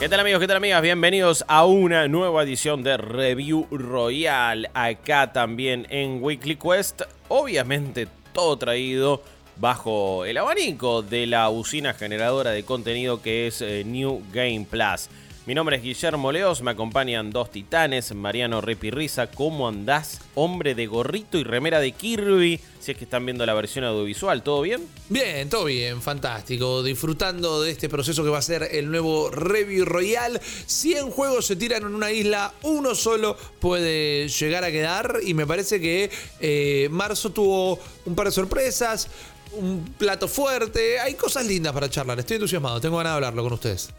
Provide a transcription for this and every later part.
¿Qué tal amigos? ¿Qué tal amigas? Bienvenidos a una nueva edición de Review Royal. Acá también en Weekly Quest. Obviamente todo traído bajo el abanico de la usina generadora de contenido que es eh, New Game Plus. Mi nombre es Guillermo Leos, me acompañan dos titanes, Mariano Ripirriza, ¿cómo andás? Hombre de gorrito y remera de Kirby, si es que están viendo la versión audiovisual, ¿todo bien? Bien, todo bien, fantástico. Disfrutando de este proceso que va a ser el nuevo Review Royal. 100 juegos se tiran en una isla, uno solo puede llegar a quedar. Y me parece que eh, marzo tuvo un par de sorpresas, un plato fuerte. Hay cosas lindas para charlar. Estoy entusiasmado, tengo ganas de hablarlo con ustedes.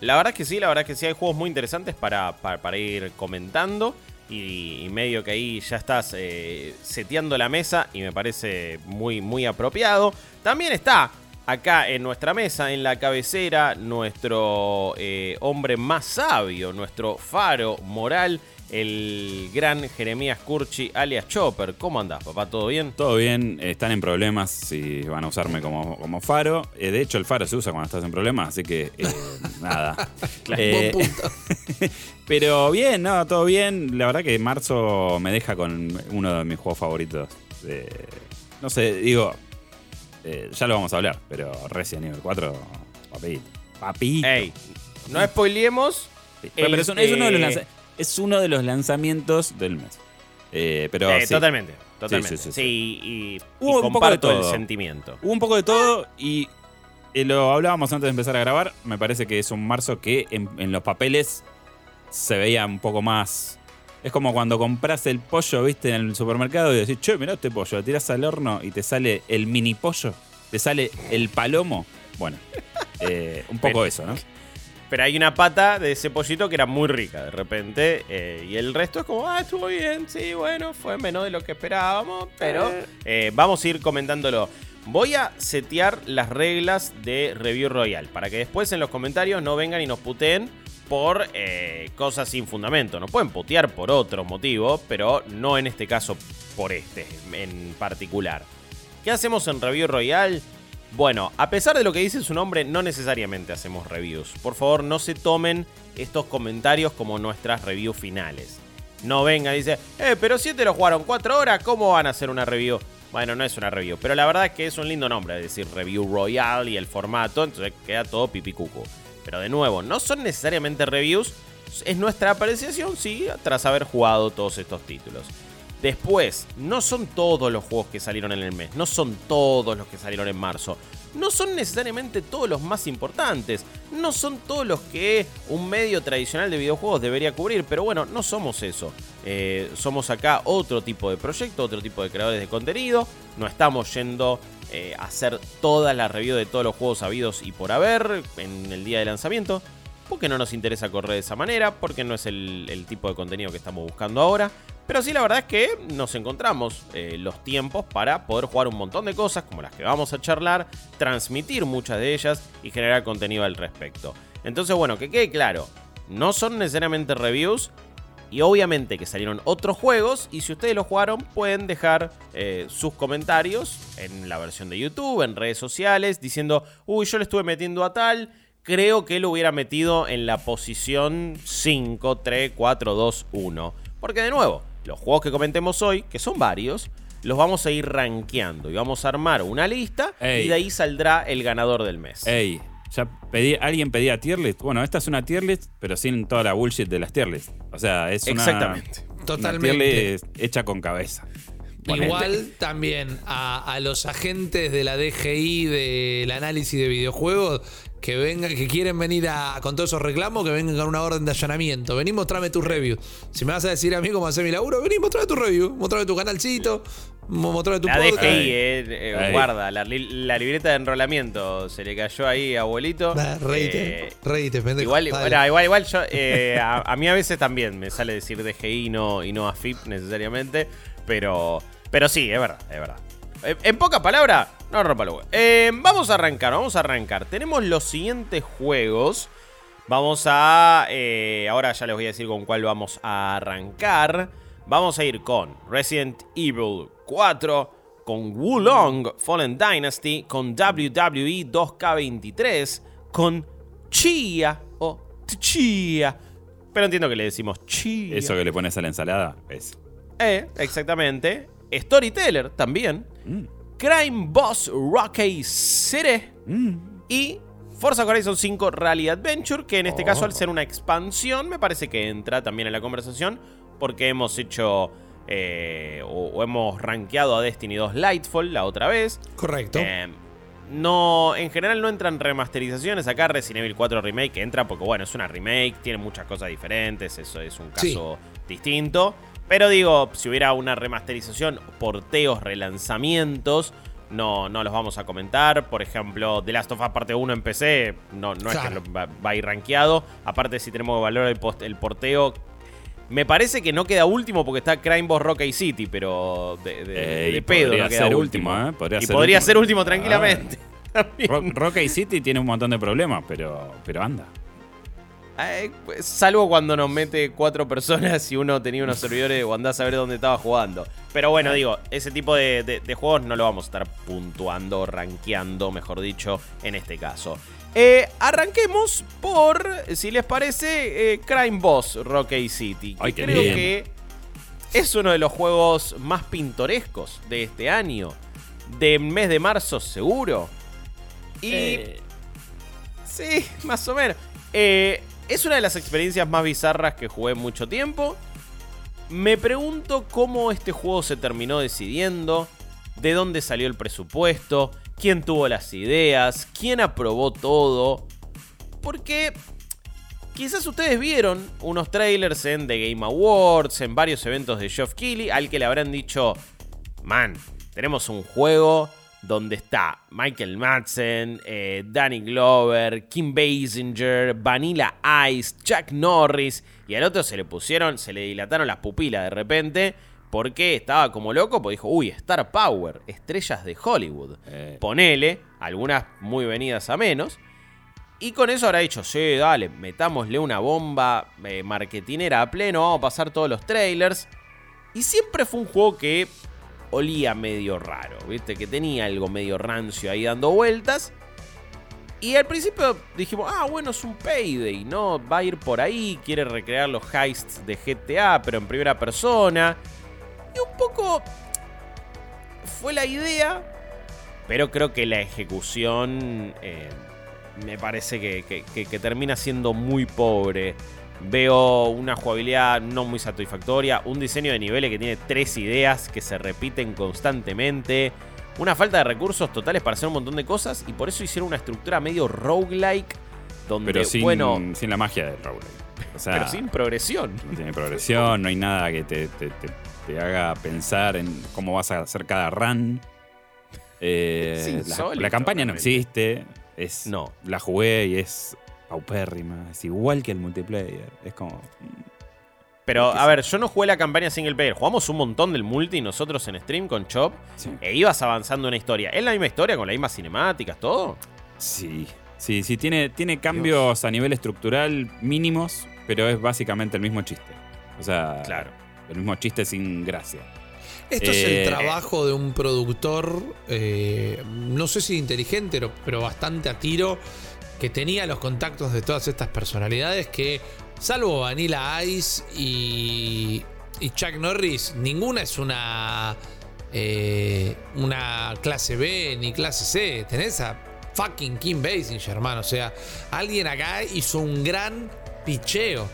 La verdad que sí, la verdad que sí, hay juegos muy interesantes para, para, ir comentando. Y, medio que ahí ya estás eh, seteando la mesa y me parece muy, muy apropiado. También está acá en nuestra mesa, en la cabecera, nuestro eh, hombre más sabio, nuestro faro moral el gran Jeremías Curchi, alias Chopper. ¿Cómo andás, papá? ¿Todo bien? Todo bien, están en problemas si van a usarme como, como faro. Eh, de hecho, el faro se usa cuando estás en problemas, así que eh, nada. Eh, punto. pero bien, no, todo bien. La verdad que marzo me deja con uno de mis juegos favoritos. no sé, digo, ya lo vamos a hablar, pero Resident Evil 4, papito. Papito. Ey, no spoilemos. Pero, es, uno de los es uno de los lanzamientos del mes. Eh, pero eh, Totalmente, totalmente. Sí, y, Hubo un poco de todo. el sentimiento. Hubo un poco de todo y eh, lo hablábamos antes de empezar a grabar. Me parece que es un marzo que en, los papeles se veía un poco más. Es como cuando compras el pollo, viste, en el supermercado y decís, che, mirá este pollo, lo tirás al horno y te sale el mini pollo, te sale el palomo. Bueno, un poco eso, ¿no? Pero hay una pata de ese pollito que era muy rica de repente. Eh, y el resto es como, ah, estuvo bien, sí, bueno, fue menos de lo que esperábamos. Pero eh. Eh, vamos a ir comentándolo. Voy a setear las reglas de Review Royal para que después en los comentarios no vengan y nos puteen por cosas sin fundamento. No pueden putear por otro motivo, pero no en este caso por este en particular. ¿Qué hacemos en Review Royal? Bueno, a pesar de lo que dice su nombre, no necesariamente hacemos reviews. Por favor, no se tomen estos comentarios como nuestras reviews finales. No venga dice, eh, pero si te lo jugaron 4 horas, ¿cómo van a hacer una review? Bueno, no es una review, pero la verdad es que es un lindo nombre, es decir, Review Royal y el formato, entonces queda todo pipicuco. Pero de nuevo, no son necesariamente reviews, es nuestra apreciación, sí, tras haber jugado todos estos títulos. Después, no son todos los juegos que salieron en el mes, no son todos los que salieron en marzo, no son necesariamente todos los más importantes, no son todos los que un medio tradicional de videojuegos debería cubrir, pero bueno, no somos eso. Eh, somos acá otro tipo de proyecto, otro tipo de creadores de contenido, no estamos yendo eh, a hacer todas las reviews de todos los juegos habidos y por haber en el día de lanzamiento, porque no nos interesa correr de esa manera, porque no es el tipo de contenido que estamos buscando ahora. Pero sí, la verdad es que nos encontramos eh, los tiempos para poder jugar un montón de cosas como las que vamos a charlar, transmitir muchas de ellas y generar contenido al respecto. Entonces, bueno, que quede claro, no son necesariamente reviews y obviamente que salieron otros juegos y si ustedes los jugaron pueden dejar eh, sus comentarios en la versión de YouTube, en redes sociales, diciendo, uy, yo le estuve metiendo a tal, creo que lo hubiera metido en la posición 5, 3, 4, 2, 1. Porque de nuevo, los juegos que comentemos hoy, que son varios, los vamos a ir rankeando y vamos a armar una lista y de ahí saldrá el ganador del mes. Ey, ya pedí, alguien pedía tier list. Bueno, esta es una tier list, pero sin toda la bullshit de las tier list. O sea, es una, Exactamente. Totalmente. tier list hecha con cabeza. Igual también a, a, los agentes de la DGI del análisis de videojuegos que vengan, que quieren venir a, con todos esos reclamos, que vengan con una orden de allanamiento. Vení, mostrame tu review. Si me vas a decir a mí cómo hacer mi laburo, vení, mostrame tu review. Mostrame tu canalcito. Mostrame tu La DGI, eh, eh, guarda, la, libreta de enrolamiento se le cayó ahí, abuelito. reíte, eh, pendejo. Igual, igual, igual, yo, eh, a, mí a veces también me sale decir DGI y no, y no AFIP necesariamente, pero, pero sí, es verdad, es verdad. En pocas palabras, no rompa eh, vamos a arrancar, vamos a arrancar. Tenemos los siguientes juegos. Vamos a... Eh, ahora ya les voy a decir con cuál vamos a arrancar. Vamos a ir con Resident Evil 4, con Wulong Fallen Dynasty, con WWE 2K23, con Chia o Tchia. Pero entiendo que le decimos Chia. Eso que le pones a la ensalada es. Eh, exactamente. Storyteller también. Mm, Crime Boss Rocky City. mm. Y Forza Horizon 5 Rally Adventure, que en este caso al Oh. ser una expansión me parece que entra también en la conversación porque hemos hecho eh, o, o hemos rankeado a Destiny 2 Lightfall la otra vez. Correcto. Eh, no, en general no entran remasterizaciones. Acá Resident Evil 4 Remake entra porque, bueno, es una remake, tiene muchas cosas diferentes, eso es un Sí. caso distinto. Pero digo, si hubiera una remasterización, porteos, relanzamientos, no, no los vamos a comentar. Por ejemplo, The Last of Us Parte 1 en PC, no, no es que lo- va, va a ir rankeado. Aparte, si tenemos que valorar el, post- el porteo, me parece que no queda último porque está Crime Boss Rocky City, pero de, de- Eh, de y pedo podría no queda ser último. último, ¿eh? Podría y ser podría último. ser último Ah. tranquilamente. Rocky City tiene un montón de problemas, pero, pero anda. Eh, pues, salvo cuando nos mete cuatro personas y uno tenía unos servidores o andás a ver dónde estaba jugando. Pero bueno, digo, ese tipo de, de- de juegos no lo vamos a estar puntuando, rankeando, mejor dicho, en este caso. Eh, arranquemos por, si les parece, eh, Crime Boss Rocky City. Que Ay, qué creo bien. que es uno de los juegos más pintorescos de este año. De mes de marzo, seguro. Y. Eh, Sí, más o menos. Eh, es una de las experiencias más bizarras que jugué en mucho tiempo. Me pregunto cómo este juego se terminó decidiendo, de dónde salió el presupuesto, quién tuvo las ideas, quién aprobó todo. Porque quizás ustedes vieron unos trailers en The Game Awards, en varios eventos de Geoff Keighley, al que le habrán dicho, man, tenemos un juego donde está Michael Madsen, eh, Danny Glover, Kim Basinger, Vanilla Ice, Chuck Norris, y al otro se le pusieron, se le dilataron las pupilas de repente, porque estaba como loco, porque dijo, uy, Star Power, estrellas de Hollywood. Eh. Ponele, algunas muy venidas a menos. Y con eso habrá dicho, sí, dale, metámosle una bomba eh, marketinera a pleno, vamos a pasar todos los trailers. Y siempre fue un juego que olía medio raro, ¿viste? Que tenía algo medio rancio ahí dando vueltas. Y al principio dijimos, ah, bueno, es un payday, ¿no? Va a ir por ahí, quiere recrear los heists de GTA, pero en primera persona. Y un poco fue la idea, pero creo que la ejecución eh, me parece que, termina siendo muy pobre. Veo una jugabilidad no muy satisfactoria, un diseño de niveles que tiene tres ideas que se repiten constantemente, una falta de recursos totales para hacer un montón de cosas y por eso hicieron una estructura medio roguelike donde, pero sin, bueno, sin la magia del roguelike. O sea, pero sin progresión. no tiene progresión, no hay nada que te, te- te- te haga pensar en cómo vas a hacer cada run. Eh, la- la, campaña no existe. Es, No. La jugué y es paupérrima. Es igual que el multiplayer. Es como. Pero, ¿Qué a ver, yo no jugué la campaña single player. Jugamos un montón del multi nosotros en stream con Chop. Sí. E ibas avanzando una historia. ¿Es la misma historia con las mismas cinemáticas, todo? Sí. Sí, sí, tiene, tiene cambios a nivel estructural mínimos, pero es básicamente el mismo chiste. O sea, Claro. el mismo chiste sin gracia. Esto es Eh, el trabajo de un productor, eh, no sé si inteligente, pero- pero bastante a tiro, que tenía los contactos de todas estas personalidades que, salvo Vanilla Ice y, y Chuck Norris, ninguna es una, eh, una clase B ni clase C. Tenés a fucking Kim Basinger, hermano. O sea, alguien acá hizo un gran picheo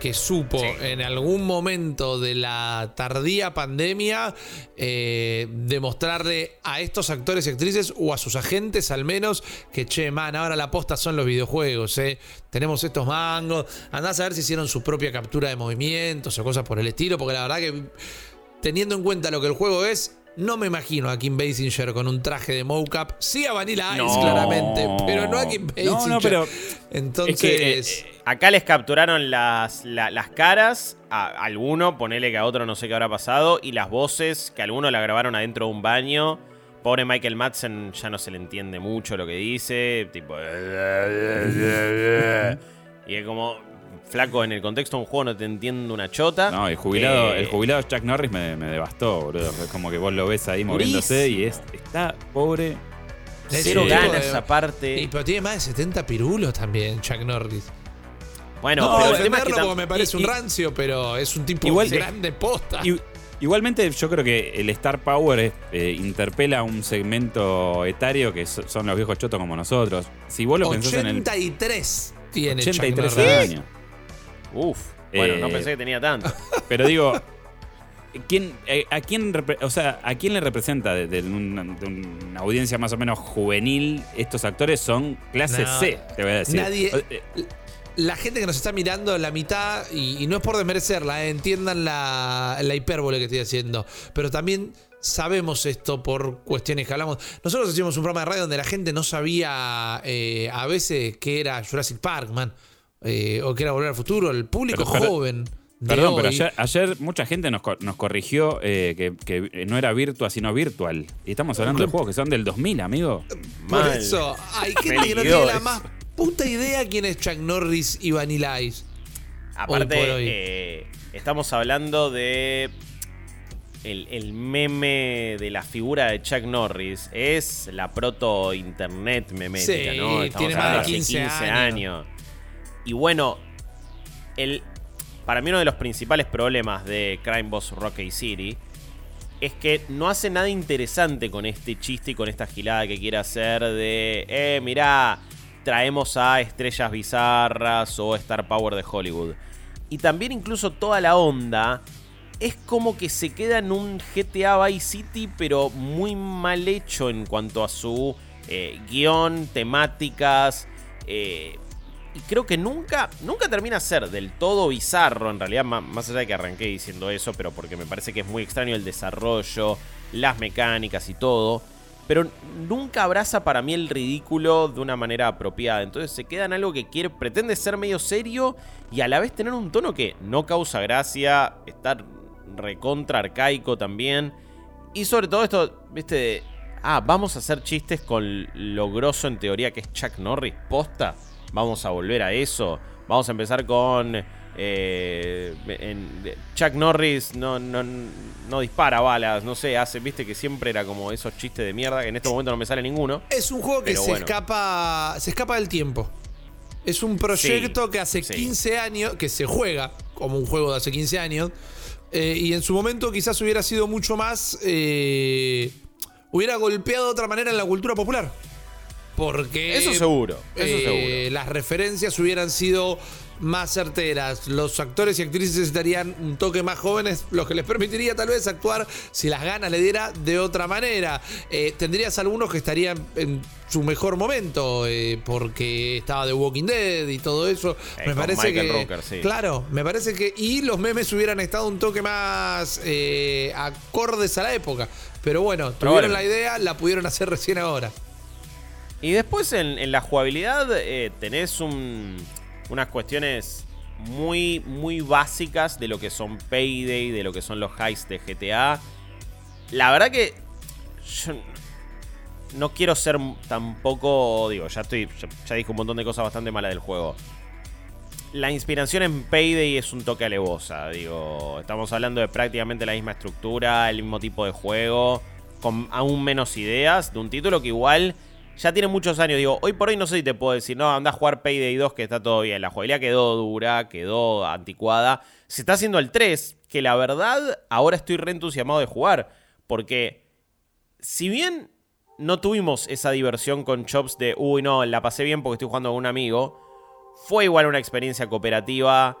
que supo Sí. en algún momento de la tardía pandemia eh, demostrarle a estos actores y actrices o a sus agentes al menos que che, man, ahora la posta son los videojuegos, eh. tenemos estos mangos, andás a ver si hicieron su propia captura de movimientos o cosas por el estilo, porque la verdad que teniendo en cuenta lo que el juego es, no me imagino a Kim Basinger con un traje de mocap. Sí a Vanilla Ice, No. claramente, pero no a Kim Basinger. No, no, pero Entonces, es que, eh, Acá les capturaron las, la- las caras, a alguno, ponele que a otro no sé qué habrá pasado, y las voces, que alguno la grabaron adentro de un baño. Pobre Michael Madsen ya no se le entiende mucho lo que dice, tipo... Y es como, flaco, en el contexto de un juego no te entiendo una chota. No, el jubilado, Eh, el jubilado Chuck Norris me, me devastó, boludo. Es como que vos lo ves ahí moviéndose y es, está pobre. Cero tipo ganas de- aparte. y, pero tiene más de 70 pirulos también, Chuck Norris. Bueno, no, pero el tema es que tam- me parece y- un rancio, pero es un tipo Igual- grande posta. Igualmente, yo creo que el Star Power es, eh, interpela a un segmento etario que so- son los viejos chotos como nosotros. Si vos lo pensás en el 83 tiene Chuck 83 Norris. años. Uf, bueno, no Eh, pensé que tenía tanto. Pero digo, ¿quién, eh, a, quién o sea, ¿a quién le representa de, de una, de una audiencia más o menos juvenil? Estos actores son clase No, C, te voy a decir. nadie- O- eh, La gente que nos está mirando, la mitad, y, y no es por desmerecerla, eh, entiendan la, la hipérbole que estoy haciendo, pero también sabemos esto por cuestiones que hablamos. Nosotros hacíamos un programa de radio donde la gente no sabía eh, a veces qué era Jurassic Park, man, eh, o qué era Volver al Futuro. El público Pero- pero- joven. de Perdón, pero ayer, ayer mucha gente nos, nos corrigió eh, que, que no era virtua, sino virtual. Y estamos hablando de juegos que son del 2000, amigo. Por Mal. eso, hay gente que no tiene la más puta idea quién es Chuck Norris y Vanilla Ice. Aparte, hoy. eh, estamos hablando de. El, el meme de la figura de Chuck Norris es la proto-internet memética, Sí, ¿no? Estamos tiene más de hablando hace 15 años. años. Y bueno, el, para mí uno de los principales problemas de Crime Boss Rocky City es que no hace nada interesante con este chiste y con esta gilada que quiere hacer de, eh, mirá, traemos a estrellas bizarras o Star Power de Hollywood. Y también incluso toda la onda es como que se queda en un GTA Vice City, pero muy mal hecho en cuanto a su eh, guion, temáticas. eh, y creo que nunca, nunca termina ser del todo bizarro, en realidad, más allá de que arranqué diciendo eso, pero porque me parece que es muy extraño el desarrollo, las mecánicas y todo. Pero nunca abraza para mí el ridículo de una manera apropiada. Entonces se queda en algo que quiere, pretende ser medio serio y a la vez tener un tono que no causa gracia, estar recontra arcaico también. Y sobre todo esto, viste, ah, vamos a hacer chistes con lo grosso en teoría que es Chuck Norris, posta. Vamos a volver a eso. Vamos a empezar con... eh, en- Chuck Norris no, no, no dispara balas, no sé, hace, viste que siempre era como esos chistes de mierda, que en este momento no me sale ninguno. Es un juego que se bueno. escapa. Se escapa del tiempo. Es un proyecto Sí, que hace sí. 15 años, que se juega como un juego de hace 15 años. eh, y en su momento quizás hubiera sido mucho más. eh, hubiera golpeado de otra manera en la cultura popular. Porque. Eso seguro, eso eh, seguro. Las referencias hubieran sido más certeras. Los actores y actrices estarían un toque más jóvenes, lo que les permitiría tal vez actuar si las ganas le diera de otra manera. Eh, tendrías algunos que estarían en su mejor momento, eh, porque estaba The Walking Dead y todo eso. Eh, me parece Michael que. Rooker, sí. Claro, me parece que. Y los memes hubieran estado un toque más eh, acordes a la época. Pero bueno, tuvieron la idea, la pudieron hacer recién ahora. Y después en, la jugabilidad eh, tenés un- unas cuestiones muy, muy básicas de lo que son Payday, de lo que son los heists de GTA. La verdad que yo no quiero ser tampoco, digo, ya estoy, ya, ya dije un montón de cosas bastante malas del juego. La inspiración en Payday es un toque alevosa, digo, estamos hablando de prácticamente la misma estructura, el mismo tipo de juego, con aún menos ideas, de un título que igual ya tiene muchos años. Digo, hoy por hoy no sé si te puedo decir, no, anda a jugar Payday 2 que está todo bien. La jugabilidad quedó dura, quedó anticuada. Se está haciendo el 3, que la verdad ahora estoy re entusiasmado de jugar, porque si bien no tuvimos esa diversión con Chops de, uy, no, la pasé bien porque estoy jugando con un amigo, fue igual una experiencia cooperativa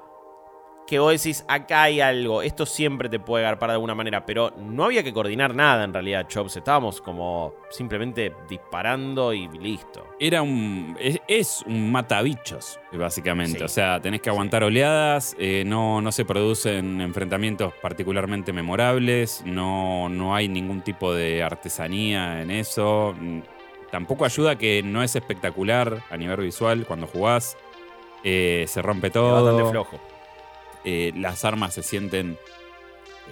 que vos decís, acá hay algo, esto siempre te puede agarpar de alguna manera, pero no había que coordinar nada en realidad, Chops, estábamos como simplemente disparando y listo. Era un. Es, es un matabichos, básicamente. Sí. O sea, tenés que aguantar oleadas, eh, no, no se producen enfrentamientos particularmente memorables, no, no hay ningún tipo de artesanía en eso. Mm, Tampoco ayuda que no es espectacular a nivel visual cuando jugás. Eh, se rompe Es todo. bastante flojo. Eh, las armas se sienten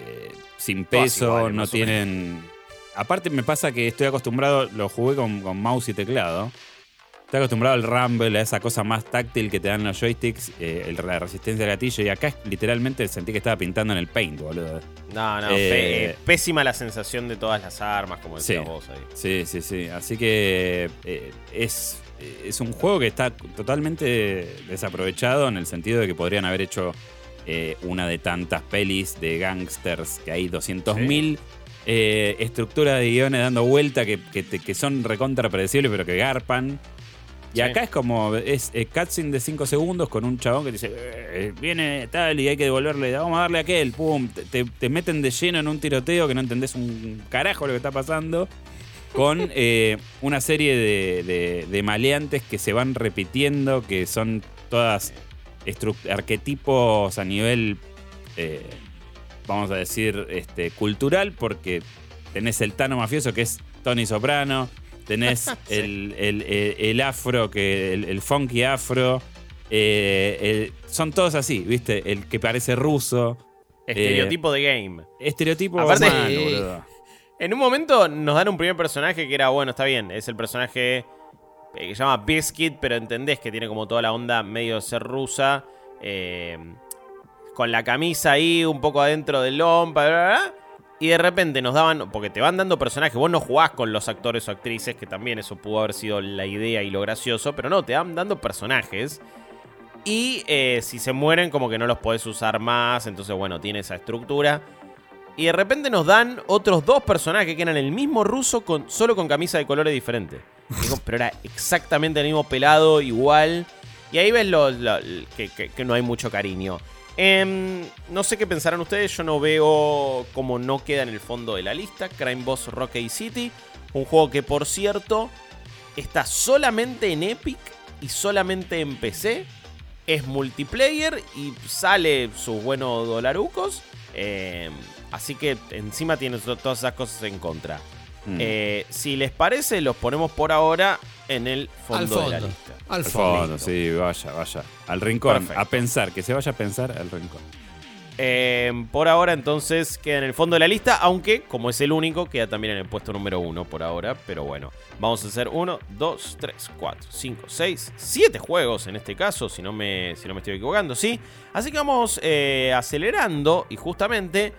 eh, sin peso, no tienen... Aparte me pasa que estoy acostumbrado, lo jugué con, con mouse y teclado. Estoy acostumbrado al rumble, a esa cosa más táctil que te dan los joysticks, eh, la resistencia al gatillo. Y acá literalmente sentí que estaba pintando en el paint, boludo. No, no, Eh, pésima la sensación de todas las armas, como decías Sí. vos ahí. Sí, sí, sí. Así que es es un juego que está totalmente desaprovechado en el sentido de que podrían haber hecho eh, una de tantas pelis de gangsters que hay 200.000 eh, estructuras de guiones dando vuelta que, que, son recontra predecibles pero que garpan. Y Sí. acá es como, es eh, cutscene de 5 segundos con un chabón que dice, "Eh, viene tal y hay que devolverle, vamos a darle a aquel, pum, te, te- te meten de lleno en un tiroteo que no entendés un carajo lo que está pasando, con eh, una serie de, de- de maleantes que se van repitiendo, que son todas arquetipos a nivel, eh, vamos a decir, este, cultural, porque tenés el Tano mafioso que es Tony Soprano, tenés el, el- el- el afro, que el, el funky afro, eh, el- son todos así, ¿viste? El que parece ruso. Estereotipo de game. Estereotipo Aparte- humano. En un momento nos dan un primer personaje que era, bueno, está bien, es el personaje eh, que se llama Biscuit, pero entendés que tiene como toda la onda medio de ser rusa, eh, con la camisa ahí un poco adentro del lompa, y de repente nos daban, porque te van dando personajes, vos no jugás con los actores o actrices, que también eso pudo haber sido la idea y lo gracioso, pero no, te van dando personajes. Y eh, si se mueren, como que no los podés usar más. Entonces, bueno, tiene esa estructura. Y de repente nos dan otros dos personajes que eran el mismo ruso, con, solo con camisa de colores diferentes. Pero era exactamente el mismo pelado, igual. Y ahí ves lo- que, no hay mucho cariño. Em, no sé qué pensarán ustedes, yo no veo cómo no queda en el fondo de la lista. Crime Boss Rocky City. Un juego que, por cierto, está solamente en Epic y solamente en PC. Es multiplayer y sale sus buenos dolarucos. Eh, así que encima tiene to- todas esas cosas en contra. Mm. Eh, si les parece, los ponemos por ahora en el fondo, Al de la lista. Al Al fondo. fondo, sí, vaya, vaya. Al rincón, Perfecto. a pensar, que se vaya a pensar al rincón. Eh, por ahora, entonces, queda en el fondo de la lista, aunque, como es el único, queda también en el puesto número uno por ahora. Pero bueno, vamos a hacer uno, dos, tres, cuatro, cinco, seis, siete juegos en este caso, si no me, si no me estoy equivocando, ¿sí? Así que vamos eh, acelerando y justamente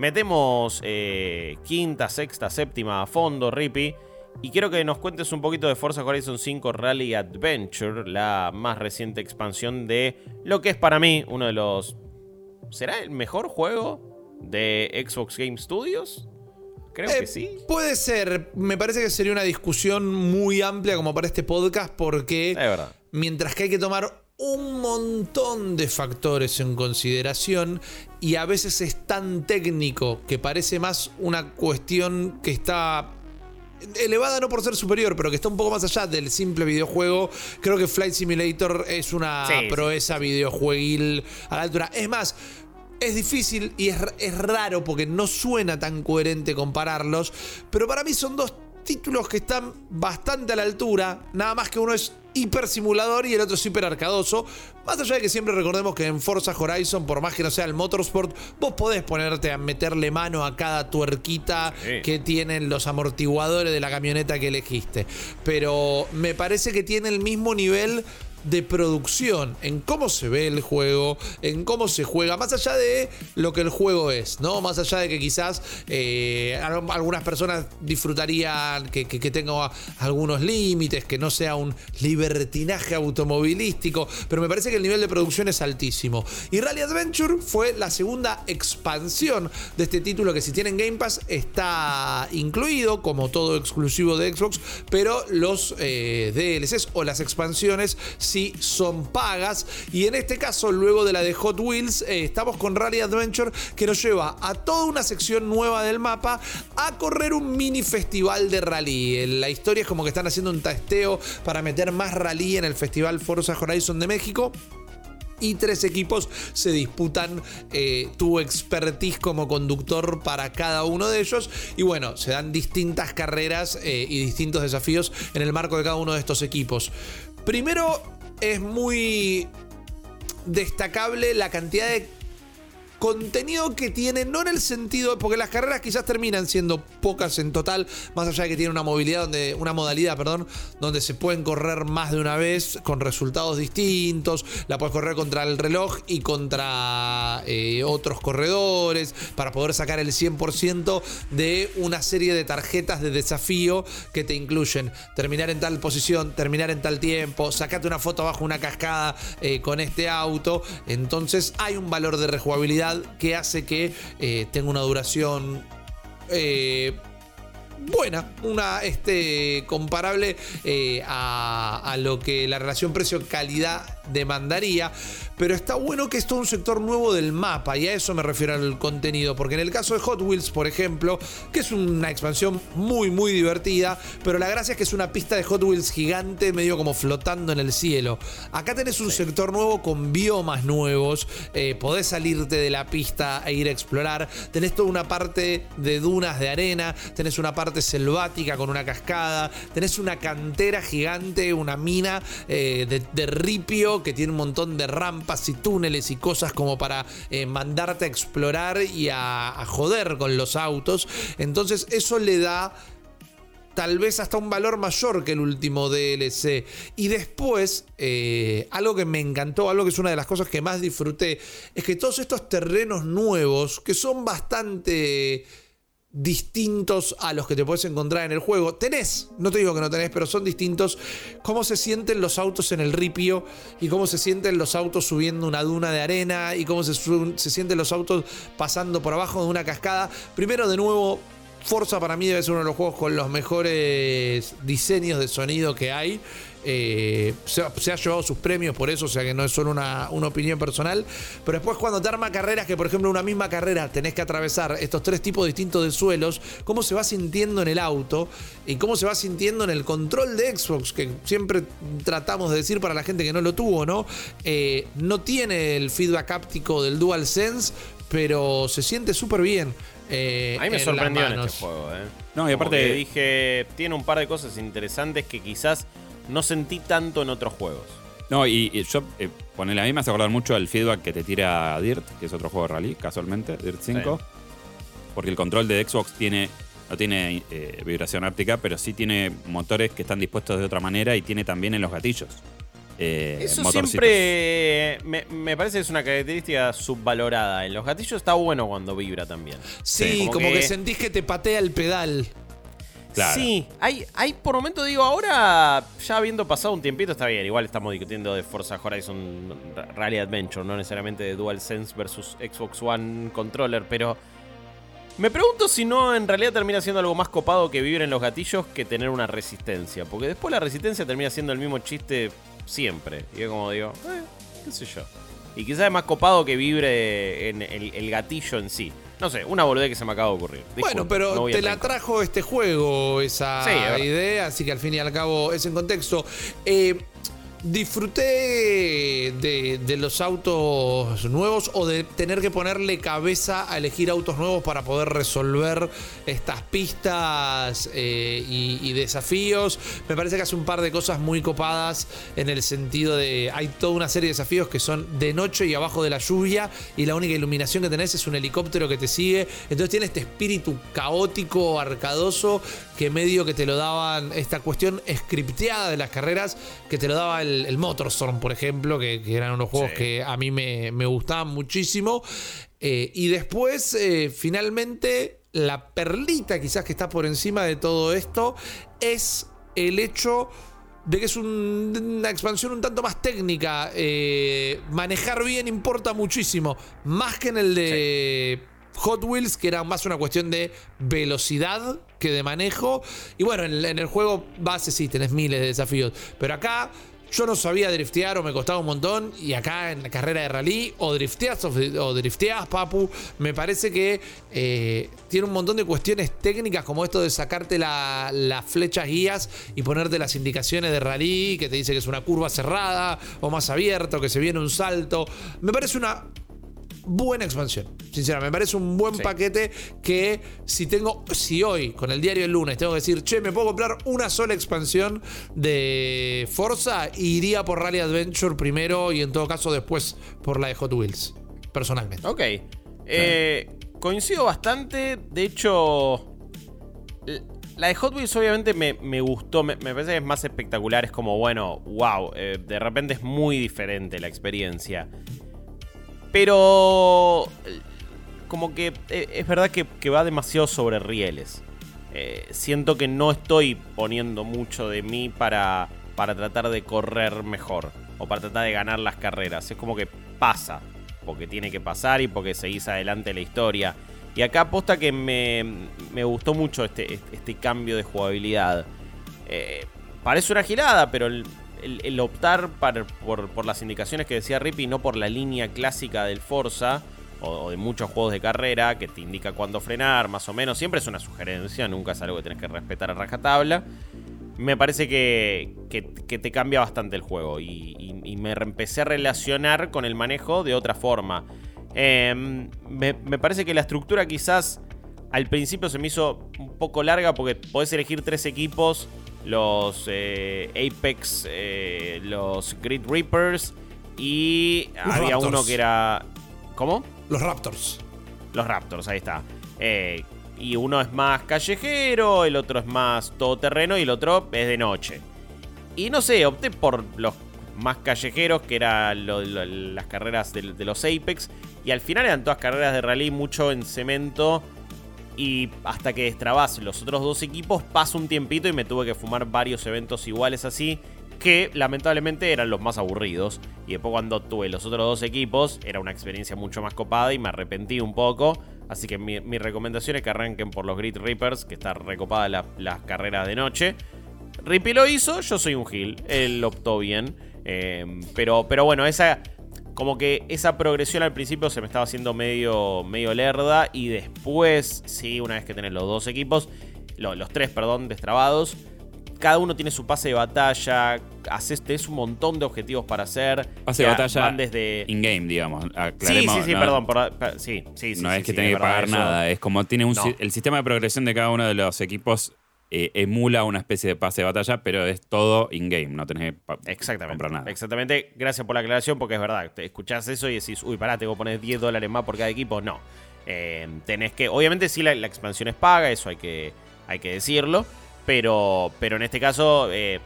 metemos eh, quinta, sexta, séptima a fondo, Rippy. Y quiero que nos cuentes un poquito de Forza Horizon 5 Rally Adventure, la más reciente expansión de lo que es para mí uno de los ¿Será el mejor juego de Xbox Game Studios? Creo Eh, que sí. Puede ser. Me parece que sería una discusión muy amplia como para este podcast porque Es verdad. mientras que hay que tomar un montón de factores en consideración y a veces es tan técnico que parece más una cuestión que está elevada no por ser superior, pero que está un poco más allá del simple videojuego. Creo que Flight Simulator es una Sí, sí. proeza videojueguil a la altura. Es más, es difícil y es, es raro porque no suena tan coherente compararlos, pero para mí son dos títulos que están bastante a la altura, nada más que uno es hiper simulador y el otro es hiper arcadoso. Más allá de que siempre recordemos que en Forza Horizon, por más que no sea el Motorsport, vos podés ponerte a meterle mano a cada tuerquita Sí. que tienen los amortiguadores de la camioneta que elegiste. Pero me parece que tiene el mismo nivel de producción en cómo se ve el juego, en cómo se juega, más allá de lo que el juego es, ¿no? Más allá de que quizás eh, al- algunas personas disfrutarían que, que- que tenga algunos límites, que no sea un libertinaje automovilístico, pero me parece que el nivel de producción es altísimo. Y Rally Adventure fue la segunda expansión de este título que si tienen Game Pass está incluido como todo exclusivo de Xbox, pero los eh, DLCs o las expansiones sí son pagas. Y en este caso, luego de la de Hot Wheels, eh, estamos con Rally Adventure que nos lleva a toda una sección nueva del mapa a correr un mini festival de rally. La historia es como que están haciendo un testeo para meter más rally en el Festival Forza Horizon de México y tres equipos se disputan eh, tu expertise como conductor para cada uno de ellos. Y bueno, se dan distintas carreras eh, y distintos desafíos en el marco de cada uno de estos equipos. Primero, es muy destacable la cantidad de contenido que tiene, no en el sentido, porque las carreras quizás terminan siendo pocas en total, más allá de que tiene una movilidad donde, una modalidad, perdón, donde se pueden correr más de una vez con resultados distintos. La puedes correr contra el reloj y contra eh, otros corredores para poder sacar el 100% de una serie de tarjetas de desafío que te incluyen terminar en tal posición, terminar en tal tiempo, sacate una foto bajo una cascada eh, con este auto. Entonces hay un valor de rejugabilidad que hace que eh, tenga una duración eh, buena, una este, comparable eh, a, a, lo que la relación precio-calidad demandaría. Pero está bueno que esto es un sector nuevo del mapa y a eso me refiero al contenido. Porque en el caso de Hot Wheels, por ejemplo, que es una expansión muy, muy divertida, pero la gracia es que es una pista de Hot Wheels gigante, medio como flotando en el cielo. Acá tenés un sector nuevo con biomas nuevos, eh, podés salirte de la pista e ir a explorar. Tenés toda una parte de dunas de arena, tenés una parte selvática con una cascada, tenés una cantera gigante, una mina eh, de, de ripio que tiene un montón de rampas y túneles y cosas como para eh, mandarte a explorar y a, joder con los autos. Entonces eso le da tal vez hasta un valor mayor que el último DLC. Y después, eh, algo que me encantó, algo que es una de las cosas que más disfruté, es que todos estos terrenos nuevos, que son bastante distintos a los que te puedes encontrar en el juego. Tenés, no te digo que no tenés, pero son distintos. Cómo se sienten los autos en el ripio y cómo se sienten los autos subiendo una duna de arena y cómo se, se sienten los autos pasando por abajo de una cascada. Primero, de nuevo, Forza para mí debe ser uno de los juegos con los mejores diseños de sonido que hay. Eh, se, se, ha llevado sus premios por eso, o sea que no es solo una, una, opinión personal. Pero después cuando te arma carreras, que por ejemplo una misma carrera tenés que atravesar estos tres tipos distintos de suelos, cómo se va sintiendo en el auto y cómo se va sintiendo en el control de Xbox, que siempre tratamos de decir para la gente que no lo tuvo, ¿no? Eh, no tiene el feedback áptico del DualSense, pero se siente súper bien. Eh, a mí me en sorprendió en este juego, ¿eh? No, y aparte dije, tiene un par de cosas interesantes que quizás no sentí tanto en otros juegos. No, y, y yo, eh, ponele, a mí me hace acordar mucho el feedback que te tira Dirt, que es otro juego de rally, casualmente, Dirt 5. Sí. Porque el control de Xbox tiene, no tiene eh, vibración áptica, pero sí tiene motores que están dispuestos de otra manera y tiene también en los gatillos. Eh, Eso siempre me, me, parece que es una característica subvalorada. En los gatillos está bueno cuando vibra también. Sí, como, como que... que sentís que te patea el pedal. Sí, hay, hay por momento, digo, ahora ya habiendo pasado un tiempito, está bien. Igual estamos discutiendo de Forza Horizon Rally Adventure, no necesariamente de DualSense versus Xbox One Controller, pero me pregunto si no en realidad termina siendo algo más copado que vivir en los gatillos que tener una resistencia. Porque después la resistencia termina siendo el mismo chiste siempre. Y es como digo, eh, qué sé yo. Y quizás es más copado que vibre en el gatillo en sí. No sé, una boludez que se me acaba de ocurrir. Bueno, pero no te la trajo este juego, esa sí, idea, así que al fin y al cabo es en contexto. Eh, disfruté de, de, los autos nuevos o de tener que ponerle cabeza a elegir autos nuevos para poder resolver estas pistas eh, y, y, desafíos. Me parece que hace un par de cosas muy copadas en el sentido de hay toda una serie de desafíos que son de noche y abajo de la lluvia y la única iluminación que tenés es un helicóptero que te sigue. Entonces tiene este espíritu caótico, arcadoso, que medio que te lo daban esta cuestión scripteada de las carreras que te lo daba el el, Motorstorm, por ejemplo, que, que, eran unos juegos sí. que a mí me, me gustaban muchísimo. Eh, y después, eh, finalmente, la perlita quizás que está por encima de todo esto es el hecho de que es un, una expansión un tanto más técnica. Eh, manejar bien importa muchísimo, más que en el de... Sí. Hot Wheels, que era más una cuestión de velocidad que de manejo. Y bueno, en, el juego base sí, tenés miles de desafíos. Pero acá yo no sabía driftear o me costaba un montón. Y acá en la carrera de rally, o drifteas o, o drifteas, papu. Me parece que eh, tiene un montón de cuestiones técnicas, como esto de sacarte las la flechas guías y ponerte las indicaciones de rally, que te dice que es una curva cerrada o más abierta, que se viene un salto. Me parece una buena expansión. Sinceramente, me parece un buen sí. paquete que si tengo, si hoy con el diario el lunes tengo que decir, che, me puedo comprar una sola expansión de Forza, iría por Rally Adventure primero y en todo caso después por la de Hot Wheels, personalmente. Ok. Eh, coincido bastante. De hecho, la de Hot Wheels obviamente me, me gustó. Me, me parece que es más espectacular. Es como, bueno, wow. eh, de repente es muy diferente la experiencia. Pero... eh, Como que eh, es verdad que, va demasiado sobre rieles. Eh, siento que no estoy poniendo mucho de mí para, para tratar de correr mejor. O para tratar de ganar las carreras. Es como que pasa. Porque tiene que pasar y porque seguís adelante la historia. Y acá aposta que me, me gustó mucho este, este- este cambio de jugabilidad. Parece una girada, pero el, optar por, las indicaciones que decía Rippy, no por la línea clásica del Forza o, de muchos juegos de carrera que te indica cuándo frenar, más o menos. Siempre es una sugerencia, nunca es algo que tenés que respetar a rajatabla. Me parece que, que- te cambia bastante el juego y, y- me empecé a relacionar con el manejo de otra forma. Em, me, me parece que la estructura quizás al principio se me hizo un poco larga porque podés elegir tres equipos. Los eh, Apex, eh, los Grid Reapers y Los había Raptors. uno que era... ¿Cómo? Los Raptors. Los Raptors, ahí está. Eh, y uno es más callejero, el otro es más todoterreno y el otro es de noche. Y no sé, opté por los más callejeros, que eran lo- lo- las carreras de, de los Apex. Y al final eran todas carreras de rally, mucho en cemento. Y hasta que destrabas los otros dos equipos, pasa un tiempito y me tuve que fumar varios eventos iguales así. Que lamentablemente eran los más aburridos. Y después cuando tuve los otros dos equipos, era una experiencia mucho más copada y me arrepentí un poco. Así que mi, recomendación es que arranquen por los Grid Reapers, que está recopada la- las carreras de noche. Rippy lo hizo, yo soy un Gil. Él optó bien. Eh, pero, pero bueno, esa. Como que esa progresión al principio se me estaba haciendo medio, medio lerda. Y después, sí, una vez que tenés los dos equipos, lo- los tres, perdón, destrabados. Cada uno tiene su pase de batalla. Haces, tenés un montón de objetivos para hacer. Pase de batalla Van desde. in-game, digamos. Sí, aclaremos, sí, sí, ¿no? perdón. por- sí, sí, sí. no sí, es que sí, tenés que pagar eso. nada, es como tiene un No. el sistema de progresión de cada uno de los equipos eh, emula una especie de pase de batalla, pero es todo in-game, no tenés que Exactamente. comprar nada. Exactamente. Gracias por la aclaración, porque es verdad. Te escuchás eso y decís, uy, pará, tengo que poner 10 dólares más por cada equipo. No. Eh, tenés que. Obviamente, sí, la, la expansión es paga, eso hay que, hay que decirlo. Pero, pero en este caso, eh,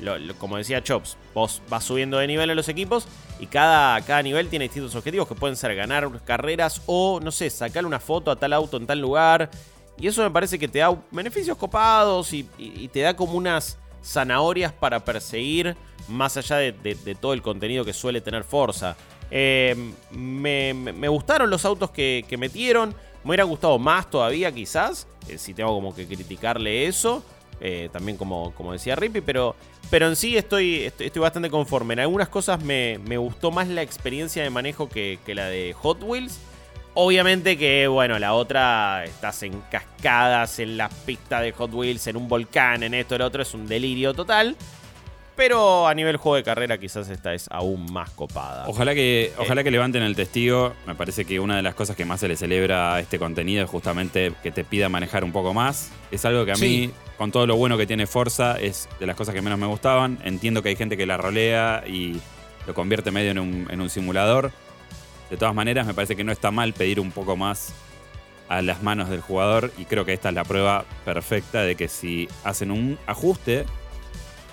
lo- lo- como decía Chops, vos vas subiendo de nivel en los equipos y cada, cada nivel tiene distintos objetivos que pueden ser ganar carreras o, no sé, sacar una foto a tal auto en tal lugar. Y eso me parece que te da beneficios copados y, te da como unas zanahorias para perseguir más allá de, todo el contenido que suele tener Forza. Eh, me, gustaron los autos que, metieron. Me hubiera gustado más todavía quizás. eh, si tengo como que criticarle eso. eh, también como, como decía Rippy. Pero, pero en sí estoy, estoy, bastante conforme. En algunas cosas me, me gustó más la experiencia de manejo que la de Hot Wheels. Obviamente que, bueno, la otra, estás en cascadas, en la pista de Hot Wheels, en un volcán, en esto, el otro, es un delirio total. Pero a nivel juego de carrera quizás esta es aún más copada. Ojalá que, ojalá que levanten el testigo. Me parece que una de las cosas que más se le celebra a este contenido es justamente que te pida manejar un poco más. Es algo que a Sí. mí, con todo lo bueno que tiene Forza, es de las cosas que menos me gustaban. Entiendo que hay gente que la rolea y lo convierte medio en un, en un simulador. De todas maneras, me parece que no está mal pedir un poco más a las manos del jugador y creo que esta es la prueba perfecta de que si hacen un ajuste,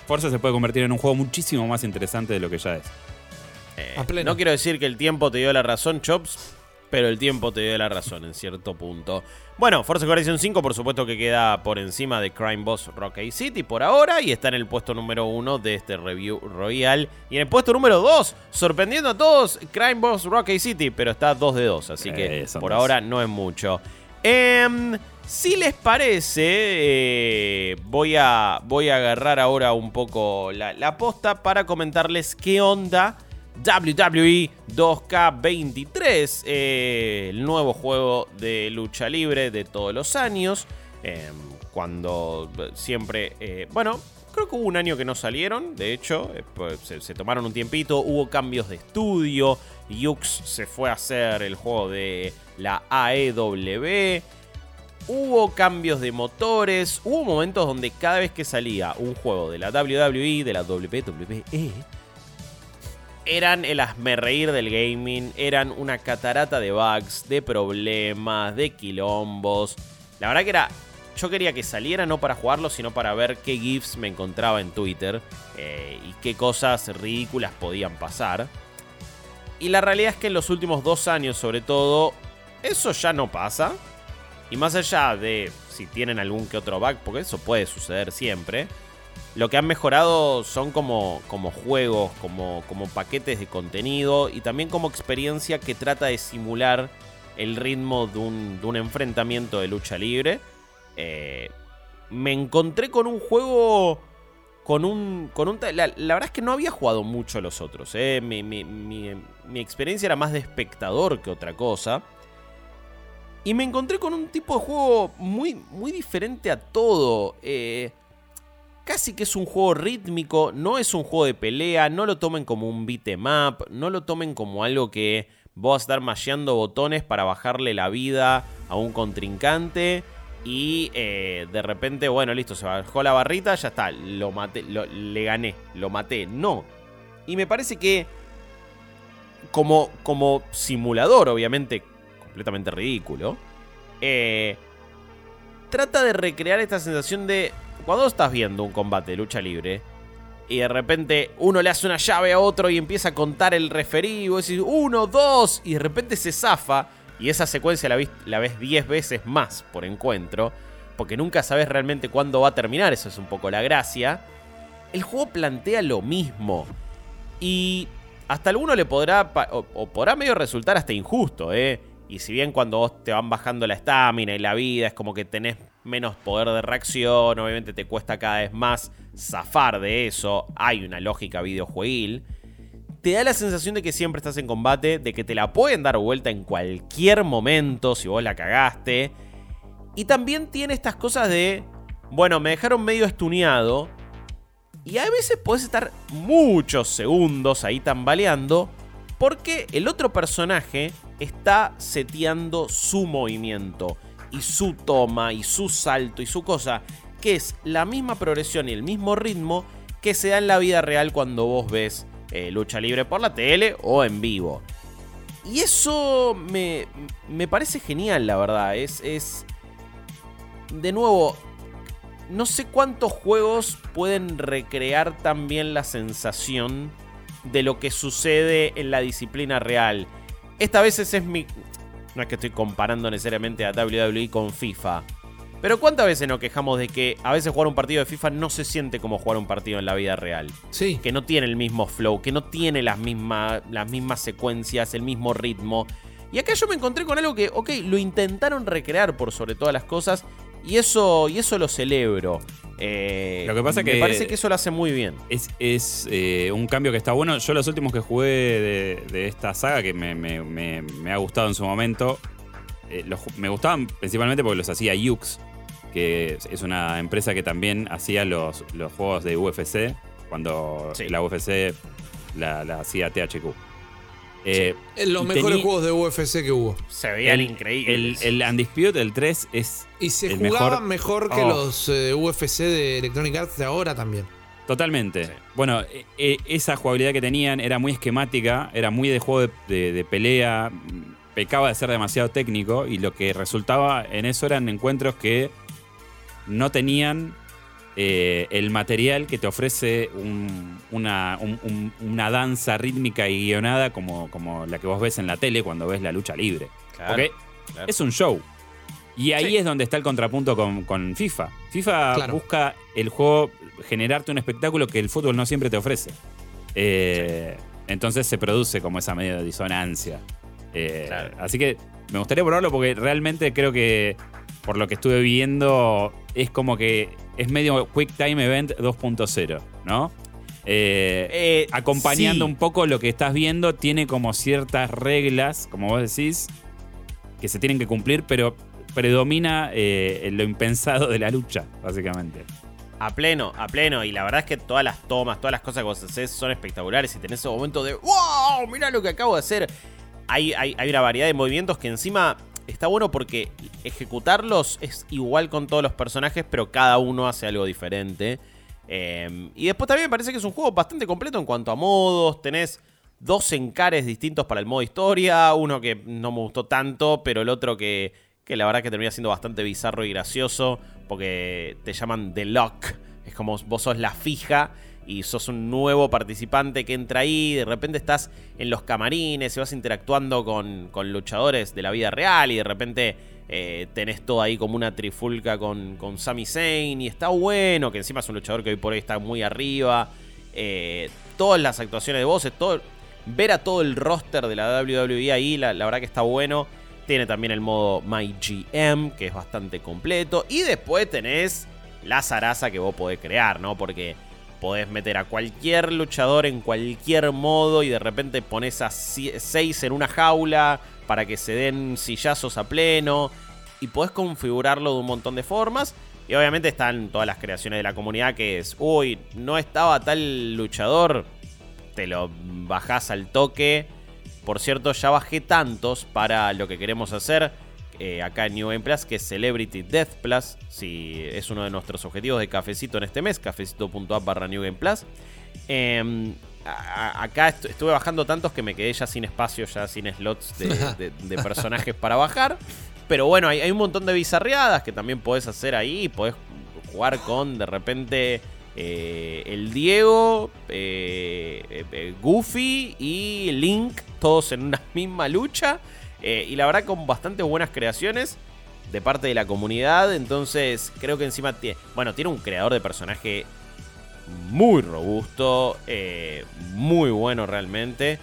Forza se puede convertir en un juego muchísimo más interesante de lo que ya es. Eh, no quiero decir que el tiempo te dio la razón, Chops, pero el tiempo te dio la razón en cierto punto. Bueno, Forza Horizon 5 por supuesto que queda por encima de Crime Boss Rocky City por ahora y está en el puesto número 1 de este review royal. Y en el puesto número 2, sorprendiendo a todos, Crime Boss Rocky City, pero está 2 de 2, así que Eh, por ahora no es mucho. Em, si les parece, eh, voy, a, voy a agarrar ahora un poco la, la posta para comentarles qué onda WWE 2K23, eh, el nuevo juego de lucha libre de todos los años. em, cuando eh, siempre, eh, bueno, creo que hubo un año que no salieron, de hecho, pues, se, se tomaron un tiempito, hubo cambios de estudio, Yux se fue a hacer el juego de la AEW, hubo cambios de motores, hubo momentos donde cada vez que salía un juego de la WWE, de la WWE, eran el reír del gaming, eran una catarata de bugs, de problemas, de quilombos. La verdad que era. Yo quería que saliera no para jugarlo, sino para ver qué GIFs me encontraba en Twitter eh, y qué cosas ridículas podían pasar. Y la realidad es que en los últimos dos años, sobre todo, eso ya no pasa. Y más allá de si tienen algún que otro bug, porque eso puede suceder siempre, lo que han mejorado son como, como juegos, como, como paquetes de contenido y también como experiencia que trata de simular el ritmo de un, enfrentamiento de lucha libre. Eh, me encontré con un juego con un. Con un la, verdad es que no había jugado mucho los otros. Eh. Mi, mi, experiencia era más de espectador que otra cosa. Y me encontré con un tipo de juego muy, muy diferente a todo. Eh, casi que es un juego rítmico, no es un juego de pelea, no lo tomen como un beat'em up, no lo tomen como algo que vos vas a estar masheando botones para bajarle la vida a un contrincante y eh, de repente, bueno, listo, se bajó la barrita, ya está, lo maté, le gané, lo maté. No. Y me parece que como, como simulador, obviamente, completamente ridículo, eh, trata de recrear esta sensación de cuando estás viendo un combate de lucha libre y de repente uno le hace una llave a otro y empieza a contar el referido, y decís uno, dos, y de repente se zafa y esa secuencia la, la ves 10 veces más por encuentro, porque nunca sabes realmente cuándo va a terminar, eso es un poco la gracia. El juego plantea lo mismo. Y hasta alguno le podrá, o, podrá medio resultar hasta injusto, ¿eh? Y si bien cuando vos te van bajando la estamina y la vida es como que tenés menos poder de reacción, obviamente te cuesta cada vez más zafar de eso, hay una lógica videojueguil te da la sensación de que siempre estás en combate, de que te la pueden dar vuelta en cualquier momento si vos la cagaste. Y también tiene estas cosas de, bueno, me dejaron medio estuneado. Y a veces puedes estar muchos segundos ahí tambaleando porque el otro personaje está seteando su movimiento y su toma y su salto y su cosa, que es la misma progresión y el mismo ritmo que se da en la vida real cuando vos ves eh, lucha libre por la tele o en vivo. Y eso me, me parece genial, la verdad. Es, es. De nuevo, no sé cuántos juegos pueden recrear también la sensación de lo que sucede en la disciplina real. Esta vez es mi. No es que estoy comparando necesariamente a WWE con FIFA. Pero ¿cuántas veces nos quejamos de que a veces jugar un partido de FIFA no se siente como jugar un partido en la vida real? Sí. Que no tiene el mismo flow, que no tiene las, las mismas secuencias, el mismo ritmo. Y acá yo me encontré con algo que, ok, lo intentaron recrear por sobre todas las cosas. Y eso, y eso lo celebro. Eh, lo que pasa me que. parece que eso lo hace muy bien. Es, eh, un cambio que está bueno. Yo, los últimos que jugué de, esta saga, que me, ha gustado en su momento, eh, me gustaban principalmente porque los hacía Yux, que es una empresa que también hacía los, los juegos de UFC, cuando la UFC la, hacía THQ. Eh, los mejores juegos de UFC que hubo. Se veían increíbles. El, el Undisputed, el 3, es. Y se jugaban mejor, que oh. los eh, UFC de Electronic Arts de ahora también. Totalmente. Bueno, e, esa jugabilidad que tenían era muy esquemática, era muy de juego de pelea pecaba de ser demasiado técnico y lo que resultaba en eso eran encuentros que no tenían eh, el material que te ofrece una, una, danza rítmica y guionada como, como la que vos ves en la tele cuando ves la lucha libre. Porque es un show. Y ahí es donde está el contrapunto con, FIFA. FIFA busca el juego generarte un espectáculo que el fútbol no siempre te ofrece. Eh, entonces se produce como esa medio de disonancia. Eh, así que me gustaría probarlo porque realmente creo que por lo que estuve viendo es como que es medio Quick Time Event 2.0, ¿no? Eh, eh, acompañando un poco lo que estás viendo, tiene como ciertas reglas, como vos decís, que se tienen que cumplir, pero predomina lo impensado de la lucha, básicamente. A pleno, a pleno. Y la verdad es que todas las tomas, todas las cosas que vos haces son espectaculares. Y tenés ese momento de ¡Wow! Mira lo que acabo de hacer hay, una variedad de movimientos que encima está bueno porque ejecutarlos es igual con todos los personajes, pero cada uno hace algo diferente. Em, y después también me parece que es un juego bastante completo en cuanto a modos. Tenés dos encares distintos para el modo historia, uno que no me gustó tanto, pero el otro que, que la verdad que termina siendo bastante bizarro y gracioso, porque te llaman The Lock, es como vos sos la fija y sos un nuevo participante que entra ahí, de repente estás en los camarines y vas interactuando con, con luchadores de la vida real y de repente eh, tenés todo ahí como una trifulca con, con Sami Zayn y está bueno, que encima es un luchador que hoy por hoy está muy arriba. Eh, todas las actuaciones de voces, todo, ver a todo el roster de la WWE ahí, la, la verdad que está bueno. Tiene también el modo MyGM, que es bastante completo. Y después tenés la zaraza que vos podés crear, ¿no? Porque podés meter a cualquier luchador en cualquier modo y de repente pones a 6 en una jaula para que se den sillazos a pleno. Y podés configurarlo de un montón de formas. Y obviamente están todas las creaciones de la comunidad que es, uy, no estaba tal luchador, te lo bajás al toque. Por cierto, ya bajé tantos para lo que queremos hacer eh, acá en New Game Plus, que es Celebrity Death Plus. Si es uno de nuestros objetivos de cafecito en este mes, cafecito.app barra New Game Plus. Em, acá estuve bajando tantos que me quedé ya sin espacio, ya sin slots de, personajes para bajar. Pero bueno, hay, un montón de bizarreadas que también podés hacer ahí. Podés jugar con de repente eh, el Diego, eh, Goofy y Link, todos en una misma lucha. Eh, y la verdad con bastante buenas creaciones de parte de la comunidad. Entonces creo que encima tiene... Bueno, tiene un creador de personaje muy robusto, eh, muy bueno realmente.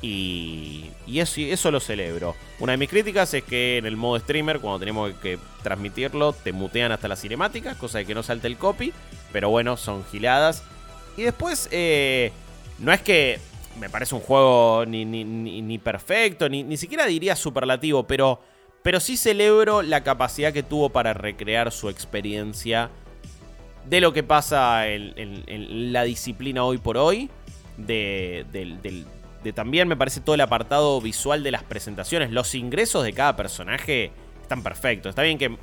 Y, y eso, eso, lo celebro. Una de mis críticas es que en el modo streamer, cuando tenemos que transmitirlo, te mutean hasta las cinemáticas, cosa de que no salte el copy. Pero bueno, son giladas. Y después, eh, no es que me parece un juego ni, ni, perfecto, ni, siquiera diría superlativo, pero, pero sí celebro la capacidad que tuvo para recrear su experiencia de lo que pasa en, la disciplina hoy por hoy, de, de, también me parece todo el apartado visual de las presentaciones, los ingresos de cada personaje están perfectos, está bien que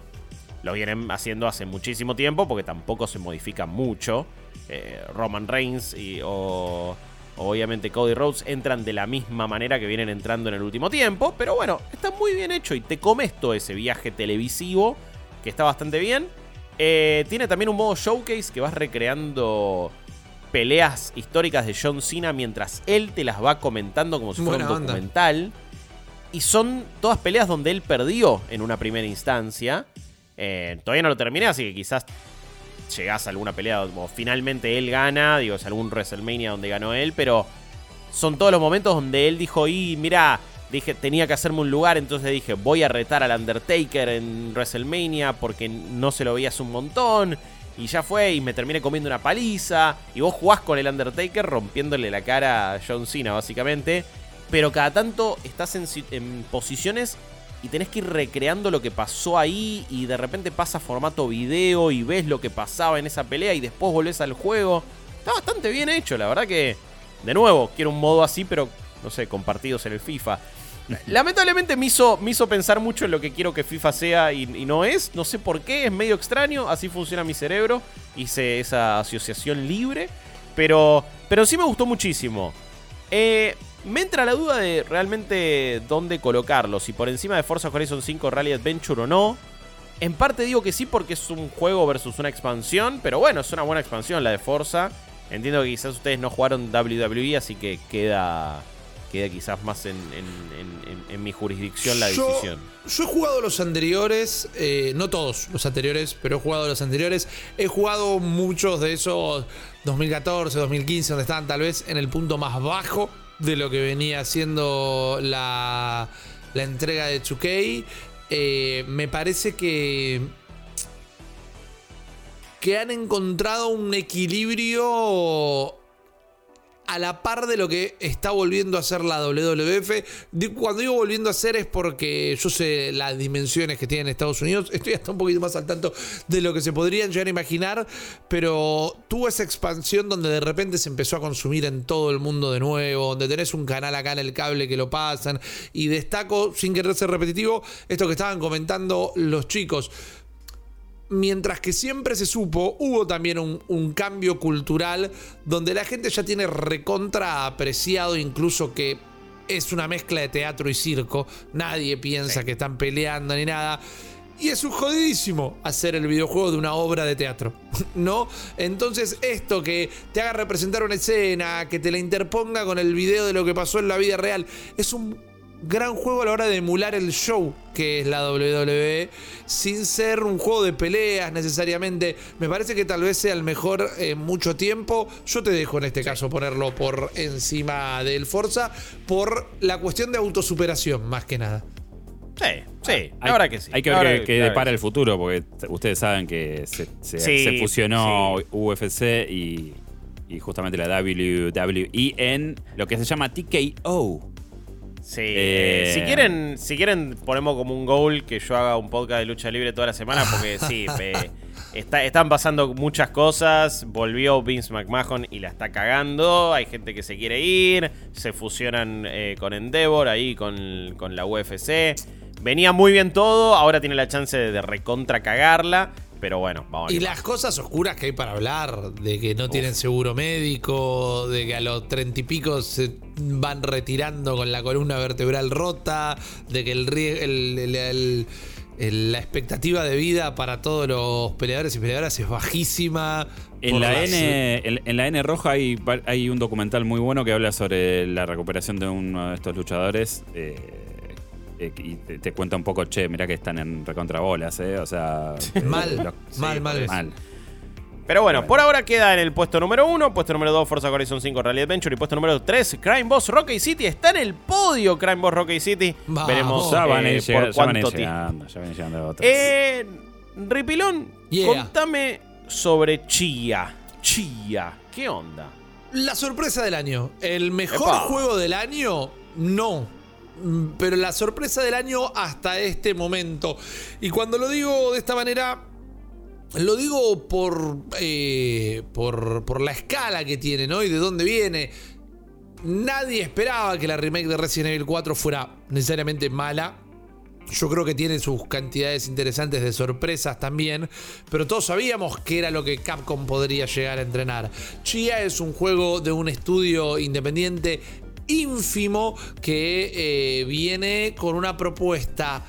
lo vienen haciendo hace muchísimo tiempo porque tampoco se modifica mucho. Eh, Roman Reigns y, o Obviamente Cody Rhodes entran de la misma manera que vienen entrando en el último tiempo, pero bueno, está muy bien hecho y te comes todo ese viaje televisivo que está bastante bien. Eh, tiene también un modo showcase que vas recreando peleas históricas de John Cena mientras él te las va comentando como si fuera un documental. Y son todas peleas donde él perdió en una primera instancia. Eh, todavía no lo terminé, así que quizás llegás a alguna pelea o finalmente él gana, digo, es algún WrestleMania donde ganó él, pero son todos los momentos donde él dijo, y mira, dije, tenía que hacerme un lugar, entonces dije, voy a retar al Undertaker en WrestleMania porque no se lo veías un montón. Y ya fue, y me terminé comiendo una paliza. Y vos jugás con el Undertaker rompiéndole la cara a John Cena, básicamente. Pero cada tanto estás en, en posiciones y tenés que ir recreando lo que pasó ahí y de repente pasa formato video y ves lo que pasaba en esa pelea y después volvés al juego. Está bastante bien hecho, la verdad que, de nuevo, quiero un modo así, pero no sé, compartidos en el FIFA. Lamentablemente me hizo, me hizo pensar mucho en lo que quiero que FIFA sea y, no es. No sé por qué, es medio extraño. Así funciona mi cerebro. Hice esa asociación libre. Pero, pero sí me gustó muchísimo. Eh, me entra la duda de realmente dónde colocarlo, si por encima de Forza Horizon 5 Rally Adventure o no. En parte digo que sí porque es un juego versus una expansión, pero bueno, es una buena expansión la de Forza. Entiendo que quizás ustedes no jugaron WWE, así que queda, queda quizás más en, mi jurisdicción la decisión. Yo he jugado los anteriores, eh, no todos los anteriores, pero he jugado los anteriores. He jugado muchos de esos 2014, 2015, donde estaban tal vez en el punto más bajo de lo que venía siendo la, la entrega de 2K. Eh, me parece que que han encontrado un equilibrio a la par de lo que está volviendo a hacer la WWF. Cuando digo volviendo a hacer es porque yo sé las dimensiones que tiene en Estados Unidos. Estoy hasta un poquito más al tanto de lo que se podrían llegar a imaginar. Pero tuvo esa expansión donde de repente se empezó a consumir en todo el mundo de nuevo. Donde tenés un canal acá en el cable que lo pasan. Y destaco, sin querer ser repetitivo, esto que estaban comentando los chicos mientras que siempre se supo, hubo también un, un, cambio cultural donde la gente ya tiene recontra apreciado incluso que es una mezcla de teatro y circo. Nadie piensa Sí. que están peleando ni nada. Y es un jodidísimo hacer el videojuego de una obra de teatro, ¿no? Entonces esto que te haga representar una escena, que te la interponga con el video de lo que pasó en la vida real, es un gran juego a la hora de emular el show que es la WWE, sin ser un juego de peleas necesariamente. Me parece que tal vez sea el mejor en mucho tiempo. Yo te dejo en este caso ponerlo por encima del Forza, por la cuestión de autosuperación, más que nada. Sí, sí, verdad que sí. Hay que ver qué, qué depara el futuro, porque ustedes saben que se, se- Sí, se fusionó sí. UFC y, y justamente la WWE en lo que se llama TKO. Sí, Eh, eh, si quieren, si quieren ponemos como un goal que yo haga un podcast de lucha libre toda la semana, porque sí, eh, está- están pasando muchas cosas. Volvió Vince McMahon y la está cagando. Hay gente que se quiere ir. Se fusionan eh, con Endeavor ahí con, con la UFC. Venía muy bien todo. Ahora tiene la chance de, de recontra cagarla. Pero bueno, vamos a Y las cosas oscuras que hay para hablar, de que no tienen seguro médico, de que a los treinta y pico se van retirando con la columna vertebral rota, de que el, el- el- el- la expectativa de vida para todos los peleadores y peleadoras es bajísima. En la, las- N, en, en la N roja hay, hay un documental muy bueno que habla sobre la recuperación de uno de estos luchadores. eh, eh, y te, te cuenta un poco, che, mirá que están en recontrabolas, ¿eh? O sea. Mal, lo- mal, mal. mal. Pero bueno, por ahora queda en el puesto número 1, puesto número 2 Forza Horizon 5 Rally Adventure y puesto número 3 Crime Boss Rocky City. Está en el podio Crime Boss Rocky City. Vamos. Veremos Ya van a eh, ir llega- por ya van llegando, ya van llegando otros. Eh, Ripilón, Yeah. contame sobre Chia. Chia, ¿qué onda? La sorpresa del año. El mejor Epa. juego del año, no. Mm, Pero la sorpresa del año hasta este momento. Y cuando lo digo de esta manera, lo digo por, eh, por, por la escala que tiene, ¿no? Y de dónde viene. Nadie esperaba que la remake de Resident Evil 4 fuera necesariamente mala. Yo creo que tiene sus cantidades interesantes de sorpresas también, pero todos sabíamos que era lo que Capcom podría llegar a entrenar. Chia es un juego de un estudio independiente ínfimo que eh, viene con una propuesta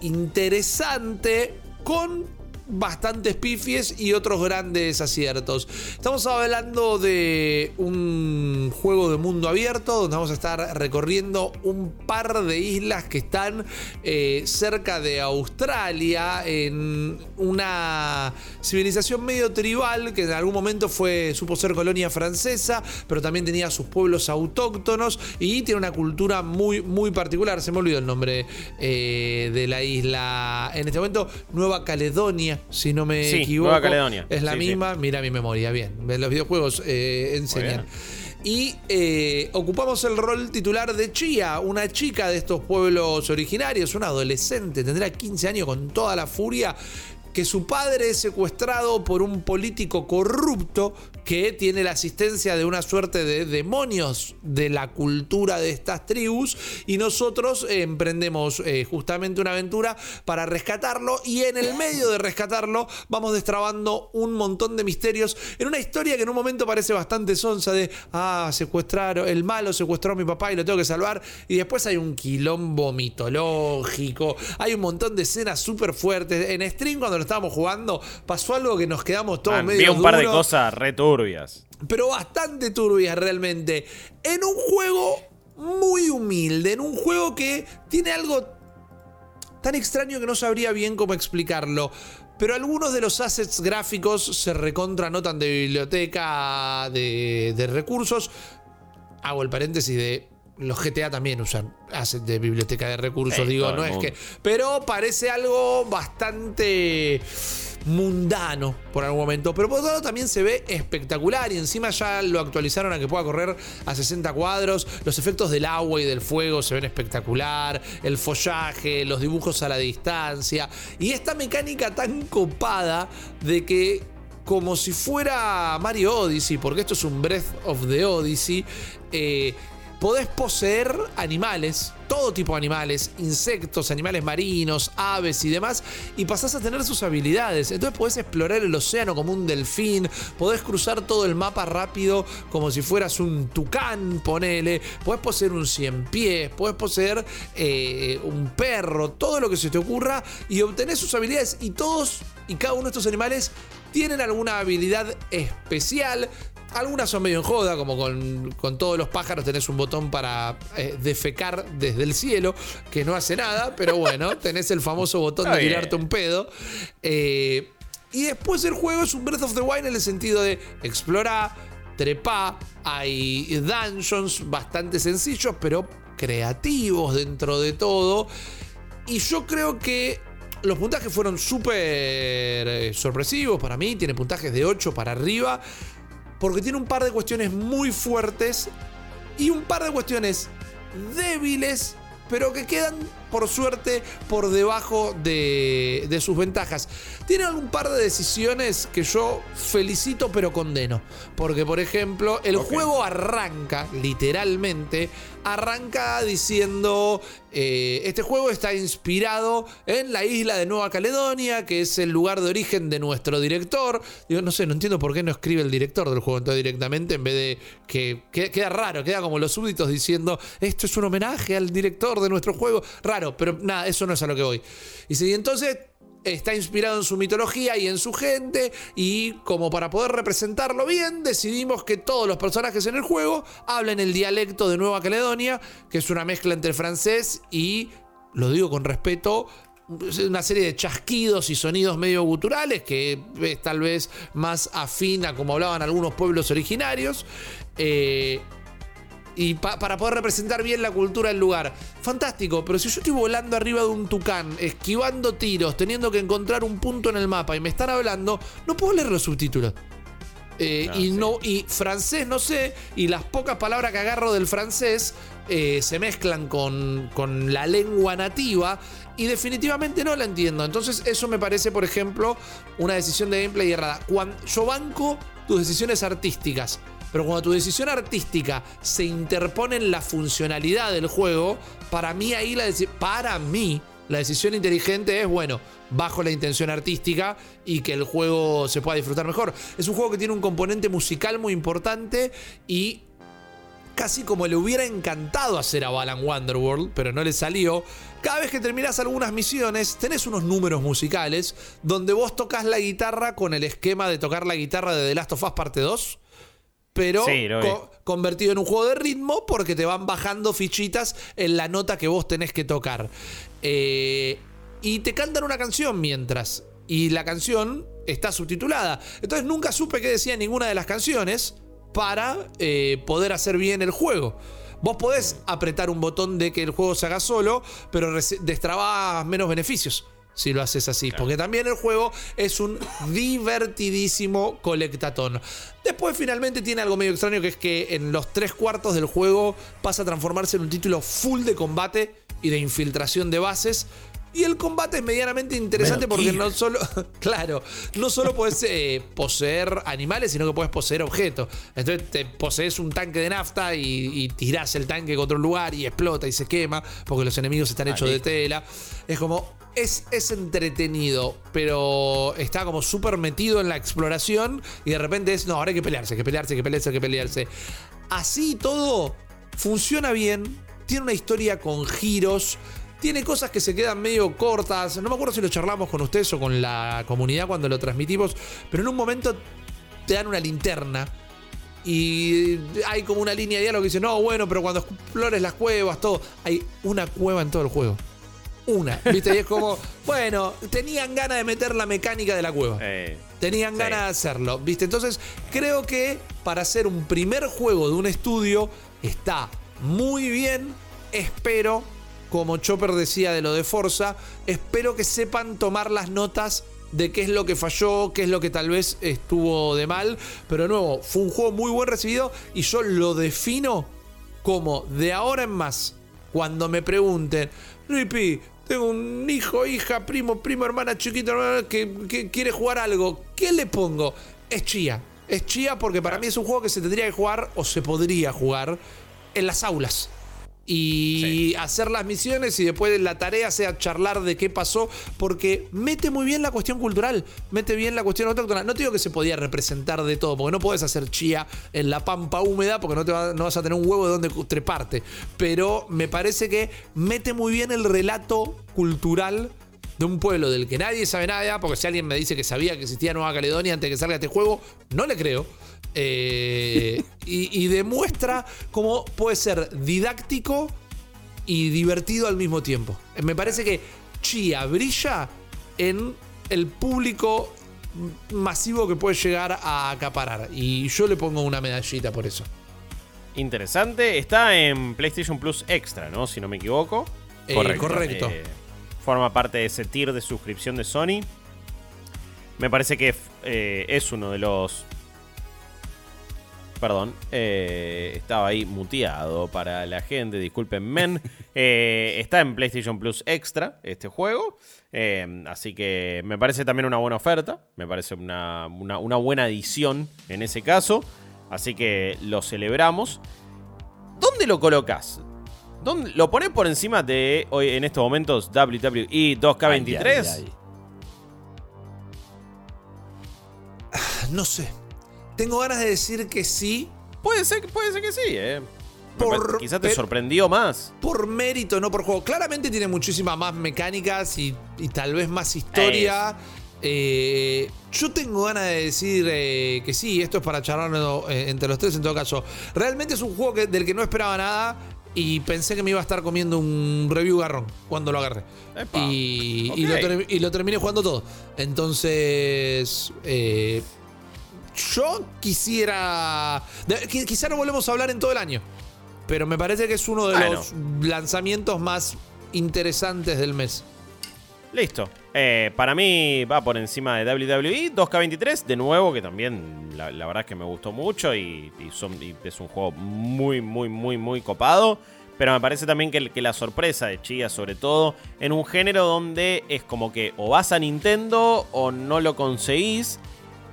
interesante con bastantes pifies y otros grandes aciertos. Estamos hablando de un juego de mundo abierto donde vamos a estar recorriendo un par de islas que están eh, cerca de Australia en una civilización medio tribal que en algún momento fue supo ser colonia francesa, pero también tenía sus pueblos autóctonos y tiene una cultura muy muy particular. Se me olvidó el nombre eh, de la isla en este momento, Nueva Caledonia, si no me Sí, equivoco. Nueva Caledonia. Es la Sí, sí. misma. Mira mi memoria, bien. Los videojuegos eh, enseñan. Y eh, ocupamos el rol titular de Chia, una chica de estos pueblos originarios, una adolescente, tendrá 15 años con toda la furia, que su padre es secuestrado por un político corrupto que tiene la asistencia de una suerte de demonios de la cultura de estas tribus y nosotros eh, emprendemos eh, justamente una aventura para rescatarlo y en el medio de rescatarlo vamos destrabando un montón de misterios en una historia que en un momento parece bastante sonsa de ah secuestraron el malo secuestró a mi papá y lo tengo que salvar y después hay un quilombo mitológico hay un montón de escenas súper fuertes en stream cuando lo estábamos jugando pasó algo que nos quedamos todos Man, vi medio un par de cosas re turbias. pero bastante turbias realmente. En un juego muy humilde, en un juego que tiene algo tan extraño que no sabría bien cómo explicarlo. Pero algunos de los assets gráficos se recontranotan de biblioteca de, de recursos. Hago el paréntesis de. Los GTA también usan assets de biblioteca de recursos, digo, no es que. Pero parece algo bastante mundano por algún momento. Pero por otro lado también se ve espectacular y encima ya lo actualizaron a que pueda correr a 60 cuadros. Los efectos del agua y del fuego se ven espectacular. El follaje, los dibujos a la distancia. Y esta mecánica tan copada de que como si fuera Mario Odyssey, porque esto es un Breath of the Odyssey, eh, podés poseer animales, todo tipo de animales, insectos, animales marinos, aves y demás, y pasás a tener sus habilidades. Entonces podés explorar el océano como un delfín, podés cruzar todo el mapa rápido como si fueras un tucán, ponele, podés poseer un cien pies, podés poseer eh, un perro, todo lo que se te ocurra, y obtenés sus habilidades, y todos y cada uno de estos animales tienen alguna habilidad especial. Algunas son medio en joda, como con, todos los pájaros tenés un botón para eh, defecar desde el cielo, que no hace nada, pero bueno, tenés el famoso botón de tirarte un pedo. Eh, y después el juego es un Breath of the Wild en el sentido de explorar, trepar, hay dungeons bastante sencillos, pero creativos dentro de todo. Y yo creo que los puntajes fueron súper eh, sorpresivos para mí, tiene puntajes de 8 para arriba porque tiene un par de cuestiones muy fuertes y un par de cuestiones débiles, pero que quedan por suerte por debajo de, sus ventajas. Tiene algún par de decisiones que yo felicito pero condeno. Porque por ejemplo, el juego arranca, literalmente, arranca diciendo, eh, este juego está inspirado en la isla de Nueva Caledonia, que es el lugar de origen de nuestro director. Digo, no sé, no entiendo por qué no escribe el director del juego entonces directamente en vez de que, que queda raro, queda como los súbditos diciendo, esto es un homenaje al director de nuestro juego. Raro pero nada, eso no es a lo que voy. Y entonces está inspirado en su mitología y en su gente y como para poder representarlo bien decidimos que todos los personajes en el juego hablen el dialecto de Nueva Caledonia, que es una mezcla entre francés y, lo digo con respeto, una serie de chasquidos y sonidos medio guturales que es tal vez más afín a como hablaban algunos pueblos originarios. Eh, y para poder representar bien la cultura del lugar. Fantástico, pero si yo estoy volando arriba de un tucán, esquivando tiros, teniendo que encontrar un punto en el mapa y me están hablando, no puedo leer los subtítulos. Eh, y, no, y francés no sé, y las pocas palabras que agarro del francés eh, se mezclan con, con la lengua nativa y definitivamente no la entiendo. Entonces eso me parece, por ejemplo, una decisión de gameplay errada. Cuando, yo banco tus decisiones artísticas. Pero cuando tu decisión artística se interpone en la funcionalidad del juego, para mí ahí la para mí la decisión inteligente es, bueno, bajo la intención artística y que el juego se pueda disfrutar mejor. Es un juego que tiene un componente musical muy importante y casi como le hubiera encantado hacer a Balan Wonderworld, pero no le salió. Cada vez que terminas algunas misiones, tenés unos números musicales donde vos tocas la guitarra con el esquema de tocar la guitarra de The Last of Us Parte 2 pero convertido en un juego de ritmo porque te van bajando fichitas en la nota que vos tenés que tocar. Eh, y te cantan una canción mientras. Y la canción está subtitulada. Entonces nunca supe qué decía ninguna de las canciones para eh, poder hacer bien el juego. Vos podés apretar un botón de que el juego se haga solo, pero destrabás menos beneficios si lo haces así. Porque también el juego es un divertidísimo colectatón. Después finalmente tiene algo medio extraño que es que en los tres cuartos del juego pasa a transformarse en un título full de combate y de infiltración de bases. Y el combate es medianamente interesante porque no solo, claro, no solo puedes eh, poseer animales, sino que puedes poseer objetos. Entonces te posees un tanque de nafta y, tirás el tanque contra un lugar y explota y se quema porque los enemigos están hechos de tela. Es como, es, es, entretenido, pero está como súper metido en la exploración y de repente es, no, ahora hay que pelearse, hay que pelearse, que pelearse, hay que pelearse. Así todo funciona bien, tiene una historia con giros, tiene cosas que se quedan medio cortas. No me acuerdo si lo charlamos con ustedes o con la comunidad cuando lo transmitimos, pero en un momento te dan una linterna. Y hay como una línea de diálogo que dice, no, bueno, pero cuando explores las cuevas, todo, hay una cueva en todo el juego. Una, ¿viste? Y es como, bueno, tenían ganas de meter la mecánica de la cueva. tenían ganas de hacerlo, ¿viste? Entonces, creo que para hacer un primer juego de un estudio está muy bien. Espero como Chopper decía de lo de Forza, espero que sepan tomar las notas de qué es lo que falló, qué es lo que tal vez estuvo de mal. Pero de nuevo, fue un juego muy buen recibido y yo lo defino como de ahora en más, cuando me pregunten, Rippy, tengo un hijo, hija, primo, primo, hermana chiquita que, quiere jugar algo, ¿qué le pongo? Es chía. Es chía porque para mí es un juego que se tendría que jugar o se podría jugar en las aulas. Y hacer las misiones y después la tarea sea charlar de qué pasó, porque mete muy bien la cuestión cultural, mete bien la cuestión autóctona. No te digo que se podía representar de todo, porque no puedes hacer chía en la pampa húmeda, porque no, te va- no vas a tener un huevo de donde treparte. Pero me parece que mete muy bien el relato cultural de un pueblo del que nadie sabe nada, porque si alguien me dice que sabía que existía Nueva Caledonia antes de que salga este juego, no le creo. Eh, y, y demuestra cómo puede ser didáctico y divertido al mismo tiempo. Me parece que Chia brilla en el público masivo que puede llegar a acaparar. Y yo le pongo una medallita por eso. Interesante. Está en PlayStation Plus Extra, ¿no? Si no me equivoco. Eh, Correcto. correcto. Eh, forma parte de ese tier de suscripción de Sony. Me parece que eh, es uno de los. Perdón, eh, estaba ahí muteado para la gente, discúlpenme. Eh, está en PlayStation Plus Extra este juego. eh, así que me parece también una buena oferta. Me parece una, una- una buena adición en ese caso. Así que lo celebramos. ¿Dónde lo colocas? ¿Dónde, ¿Lo pones por encima de hoy en estos momentos WWE 2K23? Ay, ay, ay. No sé. Tengo ganas de decir que sí, Puede ser, puede ser que sí, eh. Por- Quizás te sorprendió más. por mérito, no por juego. Claramente tiene muchísimas más mecánicas y, y tal vez más historia. Eh, yo tengo ganas de decir eh, que sí, esto es para charlarlo eh, entre los tres en todo caso. Realmente es un juego que- del que no esperaba nada y pensé que me iba a estar comiendo un review garrón cuando lo agarré. Y, y Ok. lo, ter- y lo terminé jugando todo. Entonces, eh, yo quisiera... quizá no volvemos a hablar en todo el año. Pero me parece que es uno de Bueno. los lanzamientos más interesantes del mes. Listo. Eh, para mí va por encima de WWE 2K23. De nuevo, que también la, la verdad es que me gustó mucho y, y son- y es un juego muy, muy, muy, muy copado. Pero me parece también que, que la sorpresa de Chia, sobre todo, en un género donde es como que o vas a Nintendo o no lo conseguís,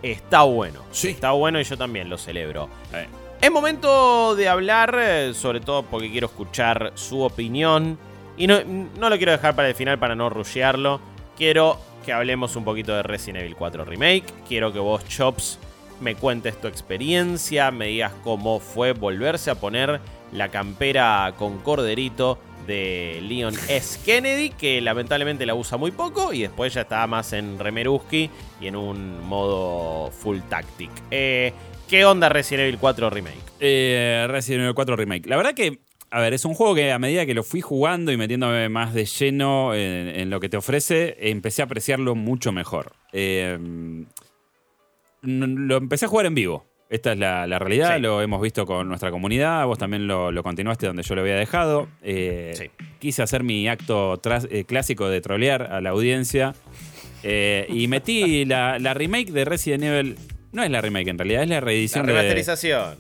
está bueno. Sí. Está bueno y yo también lo celebro. Eh, Es momento de hablar, eh, sobre todo porque quiero escuchar su opinión. Y no, no lo quiero dejar para el final para no rushearlo. Quiero que hablemos un poquito de Resident Evil 4 Remake. Quiero que vos, Chops, me cuentes tu experiencia, me digas cómo fue volverse a poner la campera con corderito de Leon S. Kennedy, que lamentablemente la usa muy poco y después ya está más en Remeruski y en un modo full tactic. Eh, ¿Qué onda Resident Evil 4 Remake? Eh, Resident Evil 4 Remake. La verdad que, a ver, es un juego que a medida que lo fui jugando y metiéndome más de lleno en, lo que te ofrece, empecé a apreciarlo mucho mejor. Eh, lo empecé a jugar en vivo. Esta es la, la realidad, Sí. lo hemos visto con nuestra comunidad, vos también lo, lo continuaste donde yo lo había dejado. Eh, Sí. Quise hacer mi acto tras- eh, clásico de trolear a la audiencia eh, y metí la, la remake de Resident Evil. No es la remake en realidad, es la La reedición de... remasterización.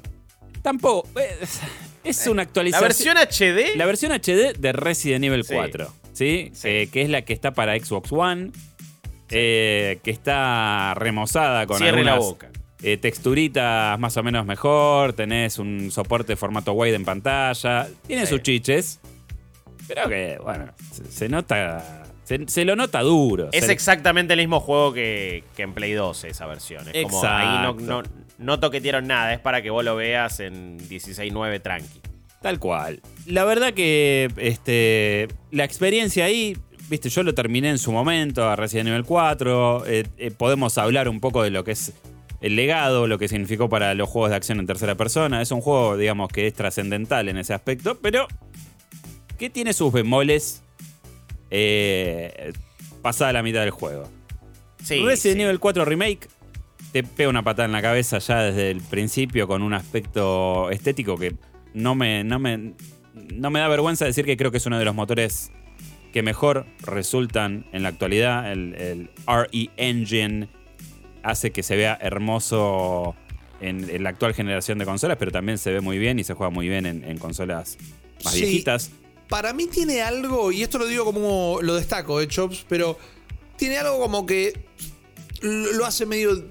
Tampoco. Es, es una La actualización. versión HD. La versión HD de Resident Evil Sí. 4. ¿Sí? Que es la que está para Xbox One. que está remozada con Cierre la algunas boca. Eh, texturitas más o menos mejor. Tenés un soporte formato wide en pantalla. Tiene Sí. sus chiches. Pero que, bueno, se, se nota. Se, se lo nota duro. Es Se- exactamente el mismo juego que, que en Play 2 esa versión. Es como ahí no, no, Exacto. no toquetearon nada, es para que vos lo veas en 16.9 tranqui. Tal cual. La verdad que este, la experiencia ahí, viste, yo lo terminé en su momento a Resident Evil 4. eh, eh, podemos hablar un poco de lo que es el legado, lo que significó para los juegos de acción en tercera persona. Es un juego, digamos, que es trascendental en ese aspecto, pero que tiene sus bemoles eh, pasada la mitad del juego. Sí, Resident sí. Evil 4 Remake te pega una patada en la cabeza ya desde el principio con un aspecto estético que no me, no me, no me da vergüenza decir que creo que es uno de los motores que mejor resultan en la actualidad. El, el RE Engine hace que se vea hermoso en, en la actual generación de consolas, pero también se ve muy bien y se juega muy bien en, en consolas más Sí. viejitas. Para mí tiene algo, y esto lo digo como lo destaco de Chops, pero tiene algo como que lo lo hace medio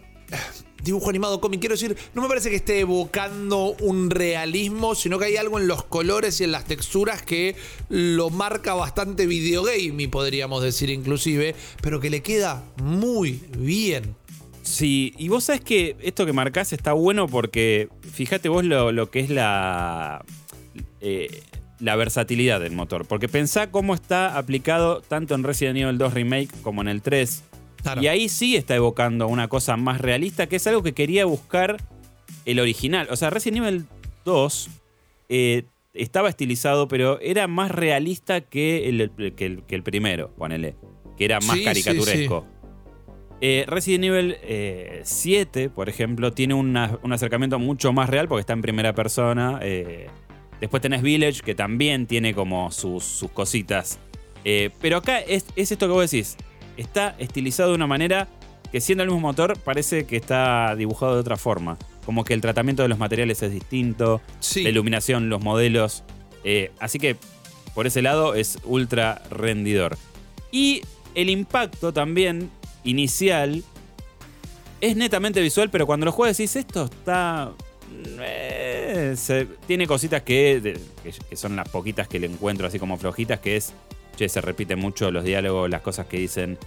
dibujo animado cómic. Quiero decir, no me parece que esté evocando un realismo, sino que hay algo en los colores y en las texturas que lo marca bastante videogame, podríamos decir inclusive, pero que le queda muy bien. Sí, y vos sabés que esto que marcás está bueno porque fíjate vos lo, lo que es la, eh, la versatilidad del motor. Porque pensá cómo está aplicado tanto en Resident Evil 2 Remake como en el 3. Claro. Y ahí sí está evocando una cosa más realista, que es algo que quería buscar el original. O sea, Resident Evil 2 eh, estaba estilizado, pero era más realista que el, que el, que el primero, ponele. Que era más Sí, sí, caricaturesco. Eh, Resident Evil eh, 7, por ejemplo, tiene una- un acercamiento mucho más real porque está en primera persona. eh. después tenés Village, que también tiene como sus, sus cositas. Eh, pero acá es, es esto que vos decís. Está estilizado de una manera que siendo el mismo motor parece que está dibujado de otra forma. Como que el tratamiento de los materiales es distinto, Sí. la iluminación, los modelos. eh, así que por ese lado es ultra rendidor. Y el impacto también inicial es netamente visual, pero cuando lo juegas decís, esto está... eh, se- tiene cositas que, que, son las poquitas que le encuentro así como flojitas, que es, che, se repiten mucho los diálogos, las cosas que dicen,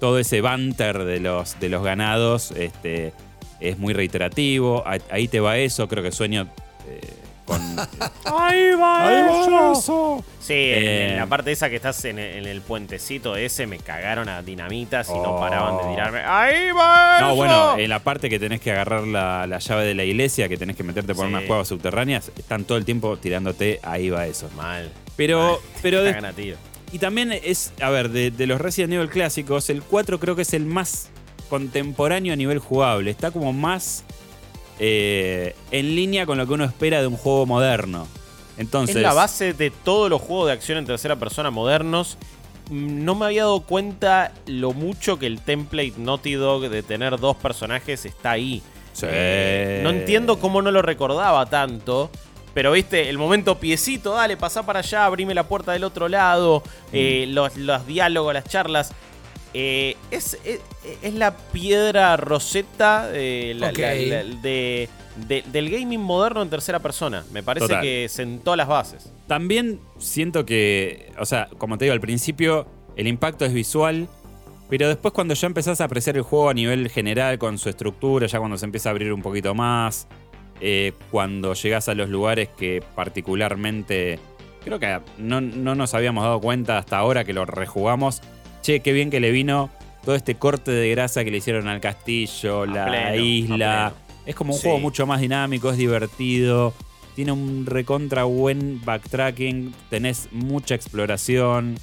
todo ese banter de los, de los ganados este, es muy reiterativo, ahí, ahí te va eso, creo que sueño eh, con... ¡Ahí va, eso! Sí, en- Eh. en la parte esa que estás en el, en el puentecito ese, me cagaron a dinamitas y no Oh. paraban de tirarme. ¡Ahí va! No, eso! bueno, en la parte que tenés que agarrar la, la llave de la iglesia, que tenés que meterte por Sí. unas cuevas subterráneas, están todo el tiempo tirándote, ahí va eso. Mal. Pero, Mal. pero de- a tiro. y también es, a ver, de, de los Resident Evil clásicos, el 4 creo que es el más contemporáneo a nivel jugable. Está como más eh, en línea con lo que uno espera de un juego moderno. Entonces, Es la base de todos los juegos de acción en tercera persona modernos. Mm, No me había dado cuenta lo mucho que el template Naughty Dog de tener dos personajes está ahí. Sí. Eh, no entiendo cómo no lo recordaba tanto. Pero viste, el momento piecito, dale, pasá para allá, abrime la puerta del otro lado, eh, los, los diálogos, las charlas. Eh, es, es, es la piedra roseta la- la- la- de- de- del gaming moderno en tercera persona. Me parece Total. que sentó las bases. También siento que, o sea, como te digo, al principio el impacto es visual, pero después cuando ya empezás a apreciar el juego a nivel general con su estructura, ya cuando se empieza a abrir un poquito más, eh, cuando llegás a los lugares que particularmente creo que no, no nos habíamos dado cuenta hasta ahora que lo rejugamos, che, qué bien que le vino todo este corte de grasa que le hicieron al castillo, A la pleno, isla. Es como un Sí. juego mucho más dinámico, es divertido. Tiene un recontra buen backtracking, tenés mucha exploración,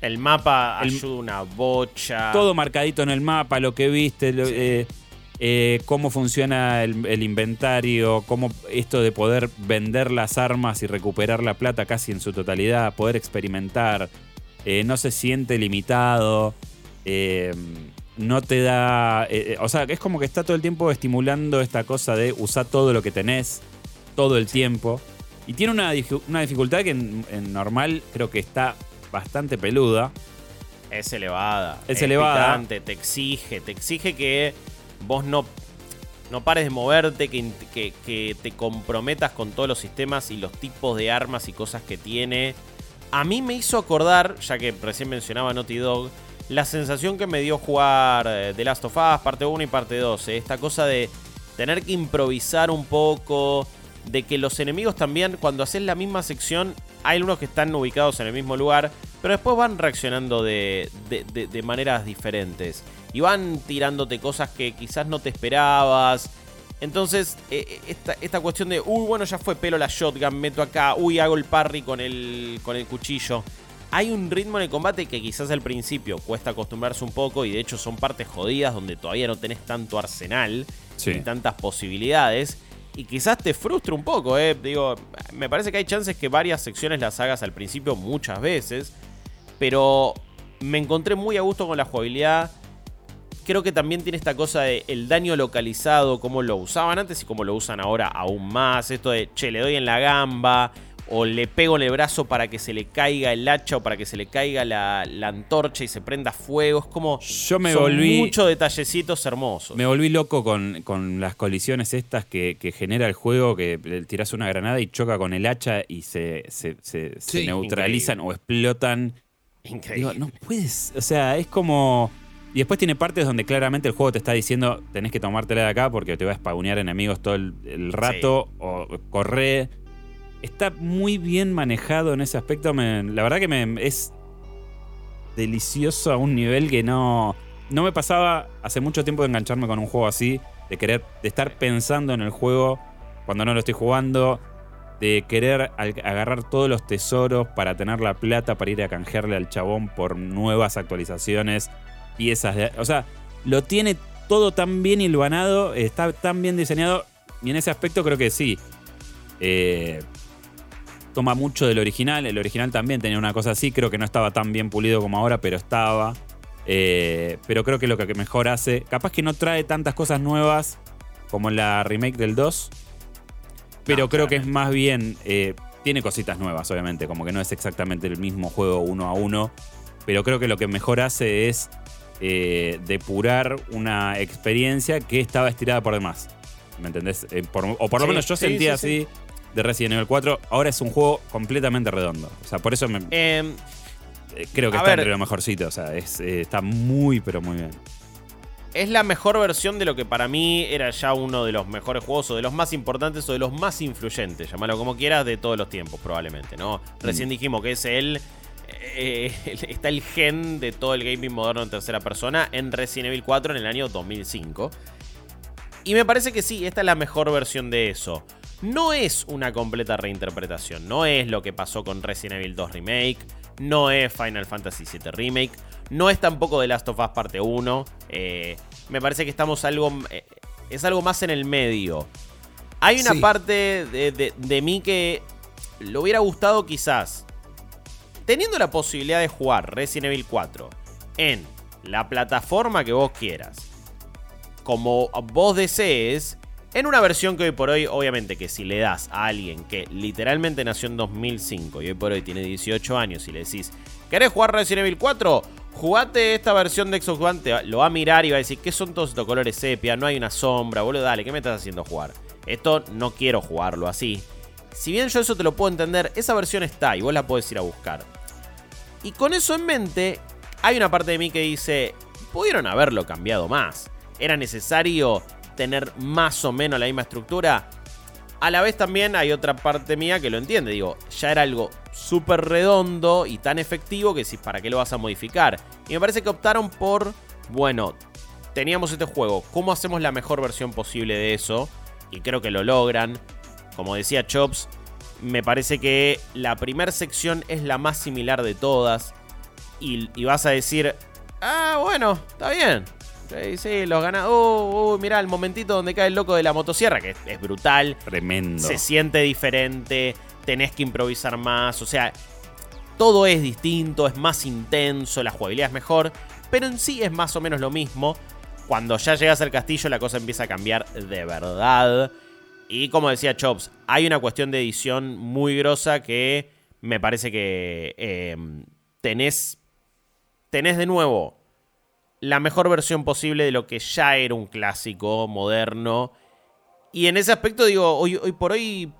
El mapa El- ayuda una bocha. todo marcadito en el mapa, lo que viste, lo- Sí. eh, eh, cómo funciona el, el inventario, cómo esto de poder vender las armas y recuperar la plata casi en su totalidad, poder experimentar, eh, no se siente limitado, eh, no te da, eh, eh, o sea, es como que está todo el tiempo estimulando esta cosa de usar todo lo que tenés, todo el tiempo, y tiene una, una dificultad que en- en normal creo que está bastante peluda. Es elevada. Es elevada. picante, te exige, te exige que vos no, no pares de moverte, que, que- que te comprometas con todos los sistemas y los tipos de armas y cosas que tiene. A mí me hizo acordar, ya que recién mencionaba Naughty Dog, la sensación que me dio jugar eh, The Last of Us, parte 1 y parte 2. eh, Esta cosa de tener que improvisar un poco, de que los enemigos también, cuando haces la misma sección, hay algunos que están ubicados en el mismo lugar, pero después van reaccionando de, de- de- maneras diferentes. Y van tirándote cosas que quizás no te esperabas. Entonces, eh, esta, esta cuestión de, uy, bueno, ya fue pelo la shotgun, meto acá, uy, hago el parry con el, con el cuchillo. Hay un ritmo en el combate que quizás al principio cuesta acostumbrarse un poco y de hecho son partes jodidas donde todavía no tenés tanto arsenal Sí. ni tantas posibilidades. Y quizás te frustre un poco, ¿eh? Digo, me parece que hay chances que varias secciones las hagas al principio muchas veces. Pero me encontré muy a gusto con la jugabilidad. Creo que también tiene esta cosa de el daño localizado, como lo usaban antes y como lo usan ahora aún más. Esto de, che, le doy en la gamba. O le pego en el brazo para que se le caiga el hacha o para que se le caiga la, la antorcha y se prenda fuego. Es como. Yo me son volví- Muchos detallecitos hermosos. Me volví loco con, con las colisiones estas que, que genera el juego, que le tirás una granada y choca con el hacha y se, se- se- se Sí, neutralizan o explotan. Increíble. Digo, no puedes. O sea, es como. Y después tiene partes donde claramente el juego te está diciendo tenés que tomártela de acá porque te va a spawnear enemigos todo el, el rato o correr. Está muy bien manejado en ese aspecto. la verdad que me, es delicioso a un nivel que no. No me pasaba hace mucho tiempo de engancharme con un juego así, de querer, de estar pensando en el juego cuando no lo estoy jugando, de querer agarrar todos los tesoros para tener la plata para ir a canjearle al chabón por nuevas actualizaciones, piezas de... O sea, lo tiene todo tan bien hilvanado, está tan bien diseñado, y en ese aspecto creo que sí. Eh, toma mucho del original, el original también tenía una cosa así, creo que no estaba tan bien pulido como ahora, pero estaba. Eh, pero creo que lo que mejor hace, capaz que no trae tantas cosas nuevas como la remake del 2, pero No, creo que es más bien, eh, tiene cositas nuevas, obviamente, como que no es exactamente el mismo juego uno a uno, pero creo que lo que mejor hace es eh, depurar una experiencia que estaba estirada por demás. ¿Me entendés? Por- o por lo Sí, menos yo sí, sentía sí, así de Resident Evil 4. Ahora es un juego completamente redondo. O sea, por eso me, Em, eh, creo que está ver. entre lo mejorcito. O sea, es, eh, está muy, pero muy bien. es la mejor versión de lo que para mí era ya uno de los mejores juegos o de los más importantes o de los más influyentes, llámalo como quieras, de todos los tiempos probablemente, ¿no? Recién dijimos que es el... eh, está el gen de todo el gaming moderno en tercera persona en Resident Evil 4 en el año 2005. Y me parece que sí, esta es la mejor versión de eso. No es una completa reinterpretación, no es lo que pasó con Resident Evil 2 Remake, no es Final Fantasy VII Remake, no es tampoco The Last of Us Parte 1. eh, me parece que estamos algo. eh, es algo más en el medio. Hay una Sí. parte de, de- de mí que le hubiera gustado quizás. Teniendo la posibilidad de jugar Resident Evil 4 en la plataforma que vos quieras, como vos desees, en una versión que hoy por hoy, obviamente que si le das a alguien que literalmente nació en 2005 y hoy por hoy tiene 18 años y le decís, ¿querés jugar Resident Evil 4? Jugate esta versión de Xbox One, lo va a mirar y va a decir, ¿qué son todos estos colores sepia? No hay una sombra, boludo, dale, ¿qué me estás haciendo jugar? Esto no quiero jugarlo así. Si bien yo eso te lo puedo entender, esa versión está y vos la podés ir a buscar. Y con eso en mente, hay una parte de mí que dice, pudieron haberlo cambiado más. ¿Era necesario tener más o menos la misma estructura? A la vez también hay otra parte mía que lo entiende. Digo, ya era algo súper redondo y tan efectivo que si para qué lo vas a modificar. Y me parece que optaron por, bueno, teníamos este juego, ¿cómo hacemos la mejor versión posible de eso? Y creo que lo logran. Como decía Chops, me parece que la primera sección es la más similar de todas. Y, y vas a decir, ah, bueno, está bien. Sí, sí, los ganas. Oh, oh, mirá el momentito donde cae el loco de la motosierra, que es, es brutal. Tremendo. Se siente diferente, tenés que improvisar más, o sea, todo es distinto, es más intenso, la jugabilidad es mejor, pero en sí es más o menos lo mismo. Cuando ya llegas al castillo la cosa empieza a cambiar de verdad. Y como decía Chops, hay una cuestión de edición muy grosa que me parece que eh, tenés, tenés de nuevo la mejor versión posible de lo que ya era un clásico moderno. Y en ese aspecto digo, hoy, hoy por hoy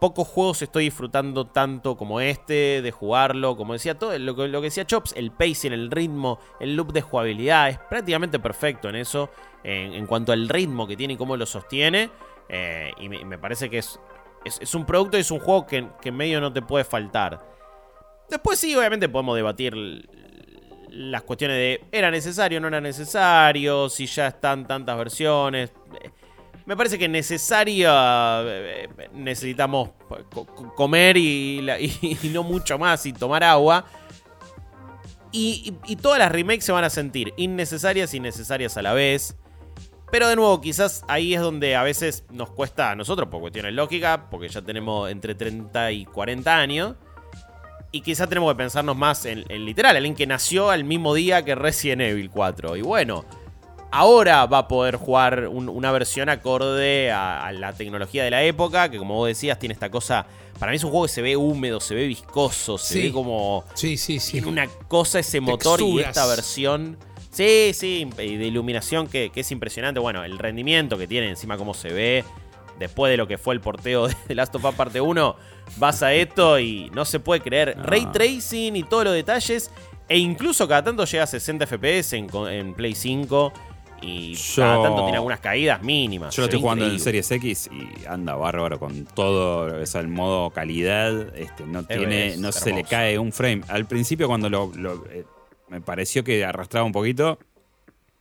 pocos juegos estoy disfrutando tanto como este, de jugarlo, como decía todo, lo, lo que decía Chops, el pacing, el ritmo, el loop de jugabilidad, es prácticamente perfecto en eso, en, cuanto al ritmo que tiene y cómo lo sostiene, eh, y me, parece que es, es, un producto y es un juego que, que medio no te puede faltar. Después sí, obviamente podemos debatir las cuestiones de era necesario, no era necesario, si ya están tantas versiones. Eh, Me parece que necesaria eh, eh, necesitamos co- comer y, no mucho más y tomar agua. Y- y todas las remakes se van a sentir innecesarias y necesarias a la vez. Pero de nuevo, quizás ahí es donde a veces nos cuesta a nosotros, por cuestiones lógicas, porque ya tenemos entre 30 y 40 años. Y quizás tenemos que pensarnos más en, en literal, alguien que nació al mismo día que Resident Evil 4. Y bueno, ahora va a poder jugar un- una versión acorde a, a la tecnología de la época, que como vos decías, tiene esta cosa. Para mí es un juego que se ve húmedo, se ve viscoso, se Sí. ve como. Sí, sí, sí. Tiene una cosa ese motor y esta versión. Sí, sí, y de iluminación que, que es impresionante. Bueno, el rendimiento que tiene, encima cómo se ve. Después de lo que fue el porteo de Last of Us parte 1, vas a esto y no se puede creer. No. Ray tracing y todos los detalles. E incluso cada tanto llega a 60 FPS en, Play 5. Y Yo- cada tanto tiene algunas caídas mínimas. Yo lo estoy jugando en. Series X y anda bárbaro con todo, o sea, el modo calidad, este, no tiene, es no se le cae un frame. Al principio cuando lo, lo- eh, me pareció que arrastraba un poquito,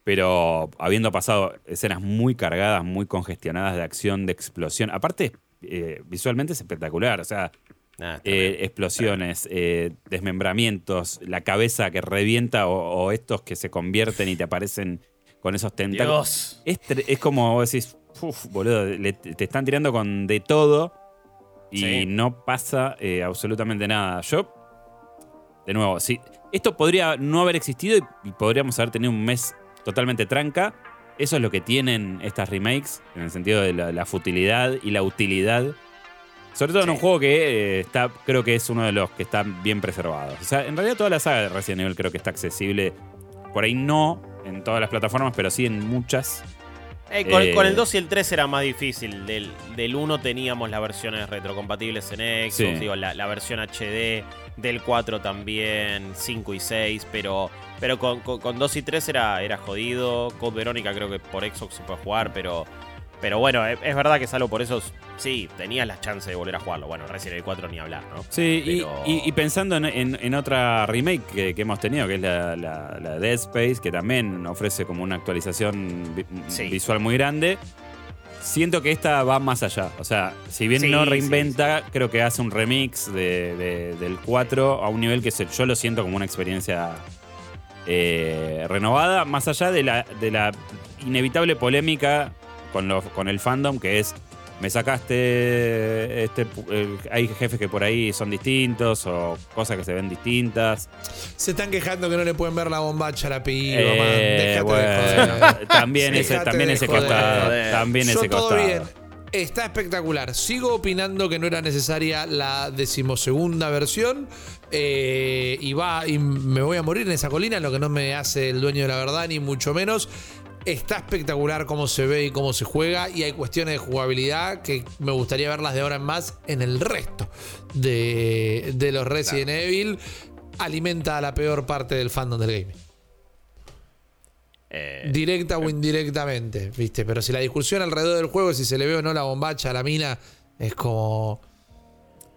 pero habiendo pasado escenas muy cargadas, muy congestionadas de acción, de explosión. Aparte, eh, visualmente es espectacular, o sea, está eh, explosiones, eh, desmembramientos, la cabeza que revienta o, o estos que se convierten y te aparecen con esos tentáculos. Es, es como vos decís, "Uf, boludo, le- te están tirando con de todo y Sí. no pasa eh, absolutamente nada. Yo, de nuevo, sí, esto podría no haber existido y, y podríamos haber tenido un mes totalmente tranca. Eso es lo que tienen estas remakes, en el sentido de la, la futilidad y la utilidad. Sobre todo en un juego que eh, está, creo que es uno de los que están bien preservados. O sea, en realidad toda la saga de Resident Evil creo que está accesible. Por ahí no en todas las plataformas, pero sí en muchas. Eh, con, Eh, con el 2 y el 3 era más difícil. Del, del 1 teníamos las versiones retrocompatibles en Xbox, Sí. digo, la, la versión HD, del 4 también, 5 y 6, pero, pero con, con- con 2 y 3 era, era jodido. Code Verónica creo que por Xbox se puede jugar, pero, pero bueno, es, es verdad que salvo por eso, sí, tenías las chances de volver a jugarlo. Bueno, Resident Evil 4 ni hablar, ¿no? Sí, y- Pero- y, y pensando en, en- en otra remake que, que hemos tenido, que es la, la, la Dead Space, que también ofrece como una actualización vi- Sí. visual muy grande. Siento que esta va más allá. O sea, si bien Sí, no sí, reinventa, creo que hace un remix de- de- del 4 a un nivel que se- yo lo siento como una experiencia eh, renovada, más allá de la, de la inevitable polémica con, los- con el fandom, que es, me sacaste, este, el- hay jefes que por ahí son distintos o cosas que se ven distintas. Se están quejando que no le pueden ver la bombacha a la piba, Eh, man. Déjate de bueno, joder. también ese, también ese joder. costado. También Yo ese todo costado. bien. Está espectacular. Sigo opinando que no era necesaria la decimosegunda versión. eh, y va, y me voy a morir en esa colina, lo que no me hace el dueño de la verdad, ni mucho menos. Está espectacular cómo se ve y cómo se juega. Y hay cuestiones de jugabilidad que me gustaría verlas de ahora en más en el resto de, de los Resident Evil. Alimenta a la peor parte del fandom del gaming. Eh, Directa o indirectamente, ¿viste? Pero si la discusión alrededor del juego, si se le ve o no la bombacha a la mina, es como.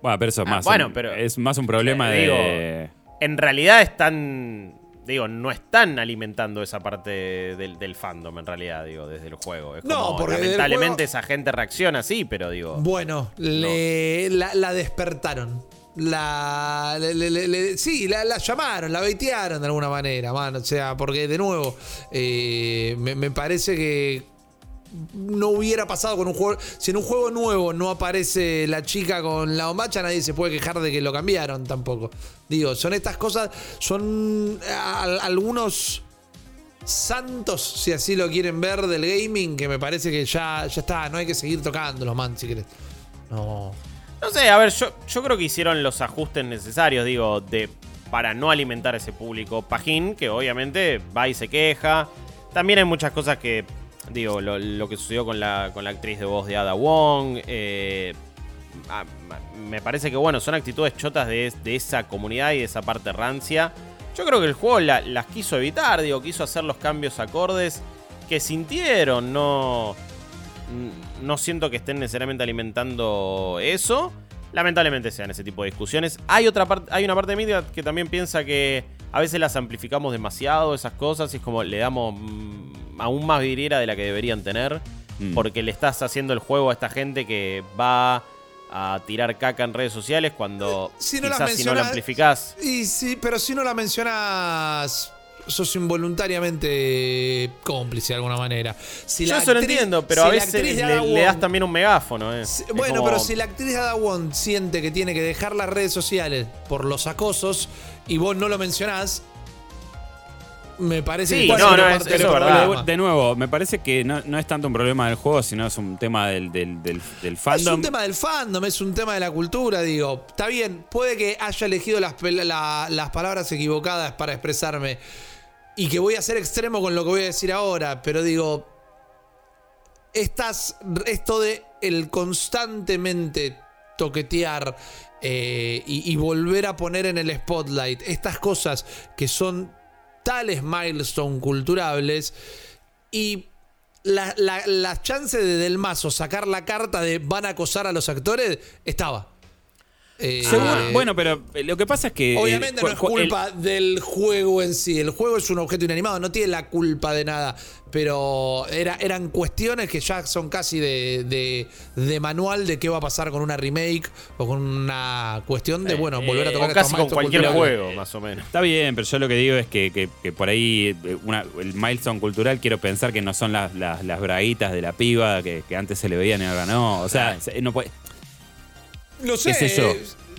Bueno, pero eso es Ah, más, bueno, un- pero- es más un problema Eh, digo, de... en realidad están. Digo, no están alimentando esa parte del, del fandom, en realidad, digo, desde el juego. Es No, como, porque lamentablemente juego- esa gente reacciona así, pero digo. Bueno, le, la, la despertaron. La, le- le- sí, la, la llamaron, la baitearon de alguna manera, man. O sea, porque de nuevo, eh, me, me parece que no hubiera pasado con un juego. Si en un juego nuevo no aparece la chica con la bombacha, nadie se puede quejar de que lo cambiaron tampoco. Digo, son estas cosas, son algunos santos, si así lo quieren ver, del gaming, que me parece que ya, ya está, no hay que seguir tocándolos, man, si. No. No sé, a ver, yo, yo creo que hicieron los ajustes necesarios, digo, de para no alimentar a ese público pajín, que obviamente va y se queja. También hay muchas cosas que, digo, lo, que sucedió con la, con la actriz de voz de Ada Wong. eh, ah, me parece que, bueno, son actitudes chotas de, de esa comunidad y de esa parte rancia. Yo creo que el juego la- las quiso evitar, digo, quiso hacer los cambios acordes que sintieron, no no siento que estén necesariamente alimentando eso. Lamentablemente sean ese tipo de discusiones. Hay otra parte, hay una parte de mí que también piensa que a veces las amplificamos demasiado esas cosas y es como le damos mm, aún más vidriera de la que deberían tener Mm. porque le estás haciendo el juego a esta gente que va a tirar caca en redes sociales cuando Si no las quizás si no la mencionas- amplificás Y sí, pero si no la mencionas, sos involuntariamente cómplice de alguna manera. Si yo la eso lo entiendo, pero si a veces le, das también un megáfono. eh. Si- Bueno, como- pero si la actriz Ada Wong siente que tiene que dejar las redes sociales por los acosos y vos no lo mencionás, me parece Sí, que no, no, es- eso verdad. De, nuevo, me parece que no, no es tanto un problema del juego, sino es un tema del, del, del, del Es fandom. un tema del fandom, es un tema de la cultura, digo. Está bien, puede que haya elegido las, la- las palabras equivocadas para expresarme y que voy a ser extremo con lo que voy a decir ahora, pero digo, estas, esto de el constantemente toquetear eh, y, volver a poner en el spotlight estas cosas que son tales milestone culturables y la, la, la chance de Del Mazo sacar la carta de van a acosar a los actores estaba. Eh, Seguro- bueno, pero eh, lo que pasa es que. Obviamente eh, no es el- culpa del juego en sí. El juego es un objeto inanimado, no tiene la culpa de nada. Pero era, eran cuestiones que ya son casi de, de- de manual de qué va a pasar con una remake o con una cuestión de, bueno, volver a Eh, tocar o estos casi con cualquier culturales. juego, más o menos. Está bien, pero yo lo que digo es que, que- que por ahí eh, una- el milestone cultural quiero pensar que no son las, las, las braguitas de la piba que, que antes se le veían y ahora no. O sea, se- no puede. No sé, qué sé yo.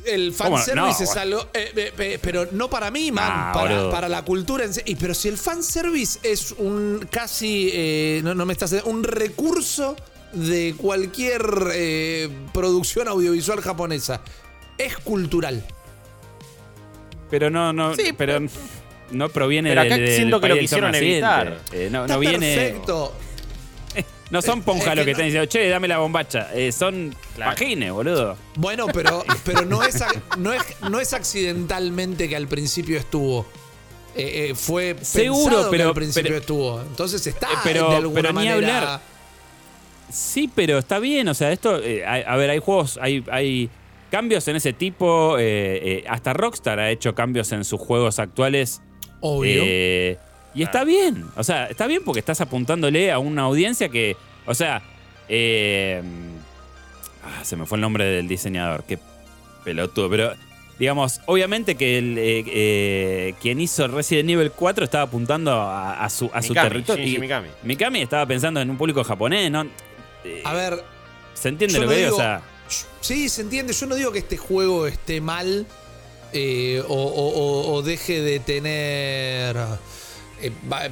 el fanservice No, es algo. eh, eh, eh, pero no para mí, man. Ah, para, la cultura en sí. Y pero si el fanservice es un casi. eh, no, no me estás. Un recurso de cualquier eh, producción audiovisual japonesa. Es cultural. Pero no, no. Sí, pero no proviene pero de- acá de- del siento que lo quisieron evitar. Eh, no, Está no viene. perfecto. No son ponjas Es los que que no- están diciendo, che, dame la bombacha. Eh, son Claro. pagines, boludo. Bueno, pero, pero no, es, ac- no, es, no es accidentalmente que al principio estuvo. Eh, eh, fue Seguro, pensado que pero- al principio pero- estuvo. Entonces está Eh, pero- de alguna pero ni manera. hablar. Sí, pero está bien, o sea, esto, eh, hay- a ver, hay juegos, hay, hay cambios en ese tipo, eh, eh, hasta Rockstar ha hecho cambios en sus juegos actuales. Obvio. eh, y está bien, o sea, está bien porque estás apuntándole a una audiencia que, o sea, eh, ah, se me fue el nombre del diseñador, qué pelotudo, pero digamos, obviamente que el, eh, eh, quien hizo Resident Evil 4 estaba apuntando a, a su, a su Mikami, territorio. Shinji y Mikami. Mikami estaba pensando en un público japonés, ¿no? Eh, A ver, ¿Se entiende lo no que digo? digo- O sea, Sí, se entiende. Yo no digo que este juego esté mal eh, o, o- o- o deje de tener eh, va-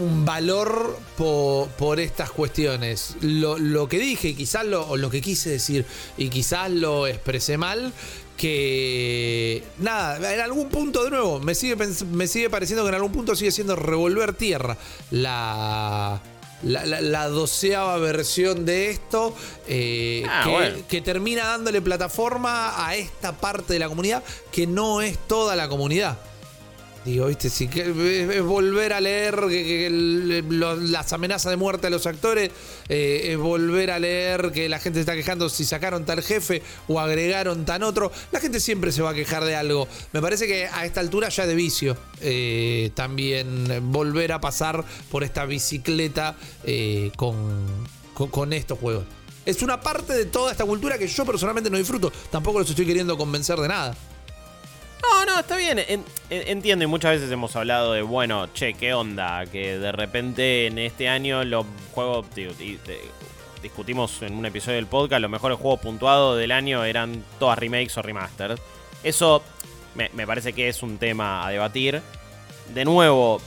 un valor po- por estas cuestiones. Lo, lo que dije, quizás lo, o lo que quise decir, y quizás lo expresé mal, que nada, en algún punto de nuevo, me sigue, me sigue pareciendo que en algún punto sigue siendo revolver tierra la... La, la- la doceava versión de esto eh, Ah, que, bueno. que termina dándole plataforma a esta parte de la comunidad que no es toda la comunidad. Digo, viste, si que, es, volver a leer las amenazas de muerte a los actores, eh, es volver a leer que la gente se está quejando si sacaron tal jefe o agregaron tan otro. La gente siempre se va a quejar de algo. Me parece que a esta altura ya de vicio eh, también volver a pasar por esta bicicleta eh, con, con estos juegos. Es una parte de toda esta cultura que yo personalmente no disfruto. Tampoco los estoy queriendo convencer de nada. No, no, está bien. en- en- entiendo y muchas veces hemos hablado de, bueno, che, ¿qué onda? Que de repente en este año los juegos, discutimos en un episodio del podcast, los mejores juegos puntuados del año eran todas remakes o remasters. Eso me, parece que es un tema a debatir. De nuevo,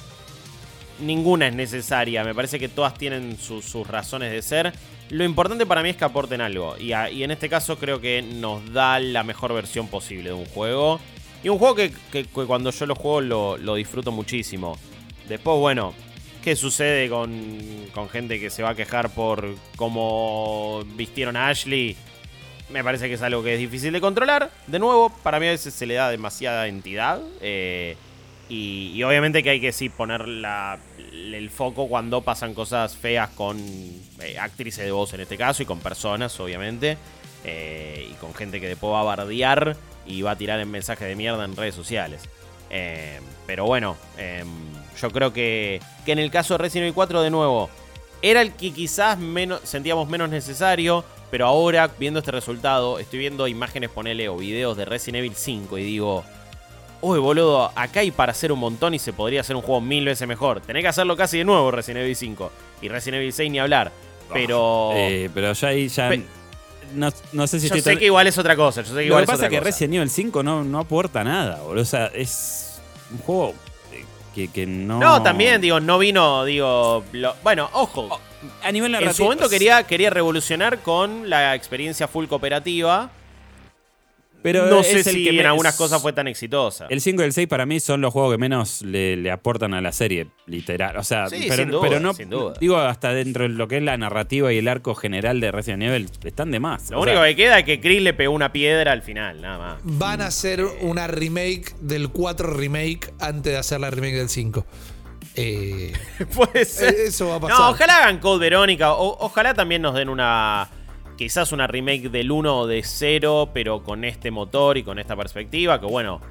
ninguna es necesaria. Me parece que todas tienen su- sus razones de ser. Lo importante para mí es que aporten algo. Y en este caso creo que nos da la mejor versión posible de un juego. Y un juego que, cuando yo lo juego lo, lo disfruto muchísimo. Después, bueno, ¿qué sucede con, con gente que se va a quejar por cómo vistieron a Ashley? Me parece que es algo que es difícil de controlar. De nuevo, para mí a veces se le da demasiada entidad. eh, y, y obviamente que hay que sí poner la- el foco cuando pasan cosas feas con eh, actrices de voz en este caso y con personas, obviamente. eh, y con gente que después va a bardear y va a tirar en mensajes de mierda en redes sociales. Eh, pero bueno, eh, yo creo que, que en el caso de Resident Evil 4, de nuevo, era el que quizás menos, sentíamos menos necesario, pero ahora, viendo este resultado, estoy viendo imágenes, ponele, o videos de Resident Evil 5 y digo, uy, boludo, acá hay para hacer un montón y se podría hacer un juego mil veces mejor. Tenés que hacerlo casi de nuevo Resident Evil 5 y Resident Evil 6 ni hablar. Pero eh, pero ya ahí ya. Pe- no, no sé si yo sé tan- que igual es otra cosa. Yo sé que Lo igual que pasa es que cosa. Resident Evil 5 no, no aporta nada, boludo. O sea, es un juego que, que no. No, también, digo, no vino, digo. lo- bueno, ojo. A nivel en su momento quería, quería revolucionar con la experiencia full cooperativa. Pero no sé el si que en me- algunas cosas fue tan exitosa. El 5 y el 6 para mí son los juegos que menos le, le aportan a la serie, literal. O sea, Sí, pero, sin duda, pero no. sin duda. Digo, hasta dentro de lo que es la narrativa y el arco general de Resident Evil, están de más. Lo O único sea, que queda es que Chris le pegó una piedra al final, nada más. Van a hacer una remake del 4 remake antes de hacer la remake del 5. Eh, Puede ser. eso va a pasar. No, ojalá hagan Code Verónica. o- ojalá también nos den una. Quizás una remake del 1 o de 0, pero con este motor y con esta perspectiva. Que bueno,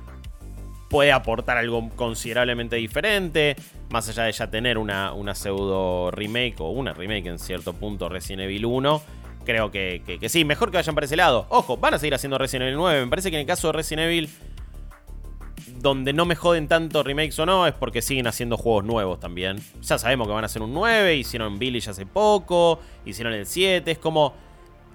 puede aportar algo considerablemente diferente. Más allá de ya tener una, una pseudo remake o una remake en cierto punto Resident Evil 1. Creo que, que- sí, mejor que vayan para ese lado. Ojo, van a seguir haciendo Resident Evil 9. Me parece que en el caso de Resident Evil donde no me joden tanto remakes o no es porque siguen haciendo juegos nuevos también. Ya sabemos que van a hacer un 9, hicieron Village hace poco, hicieron el 7, es como...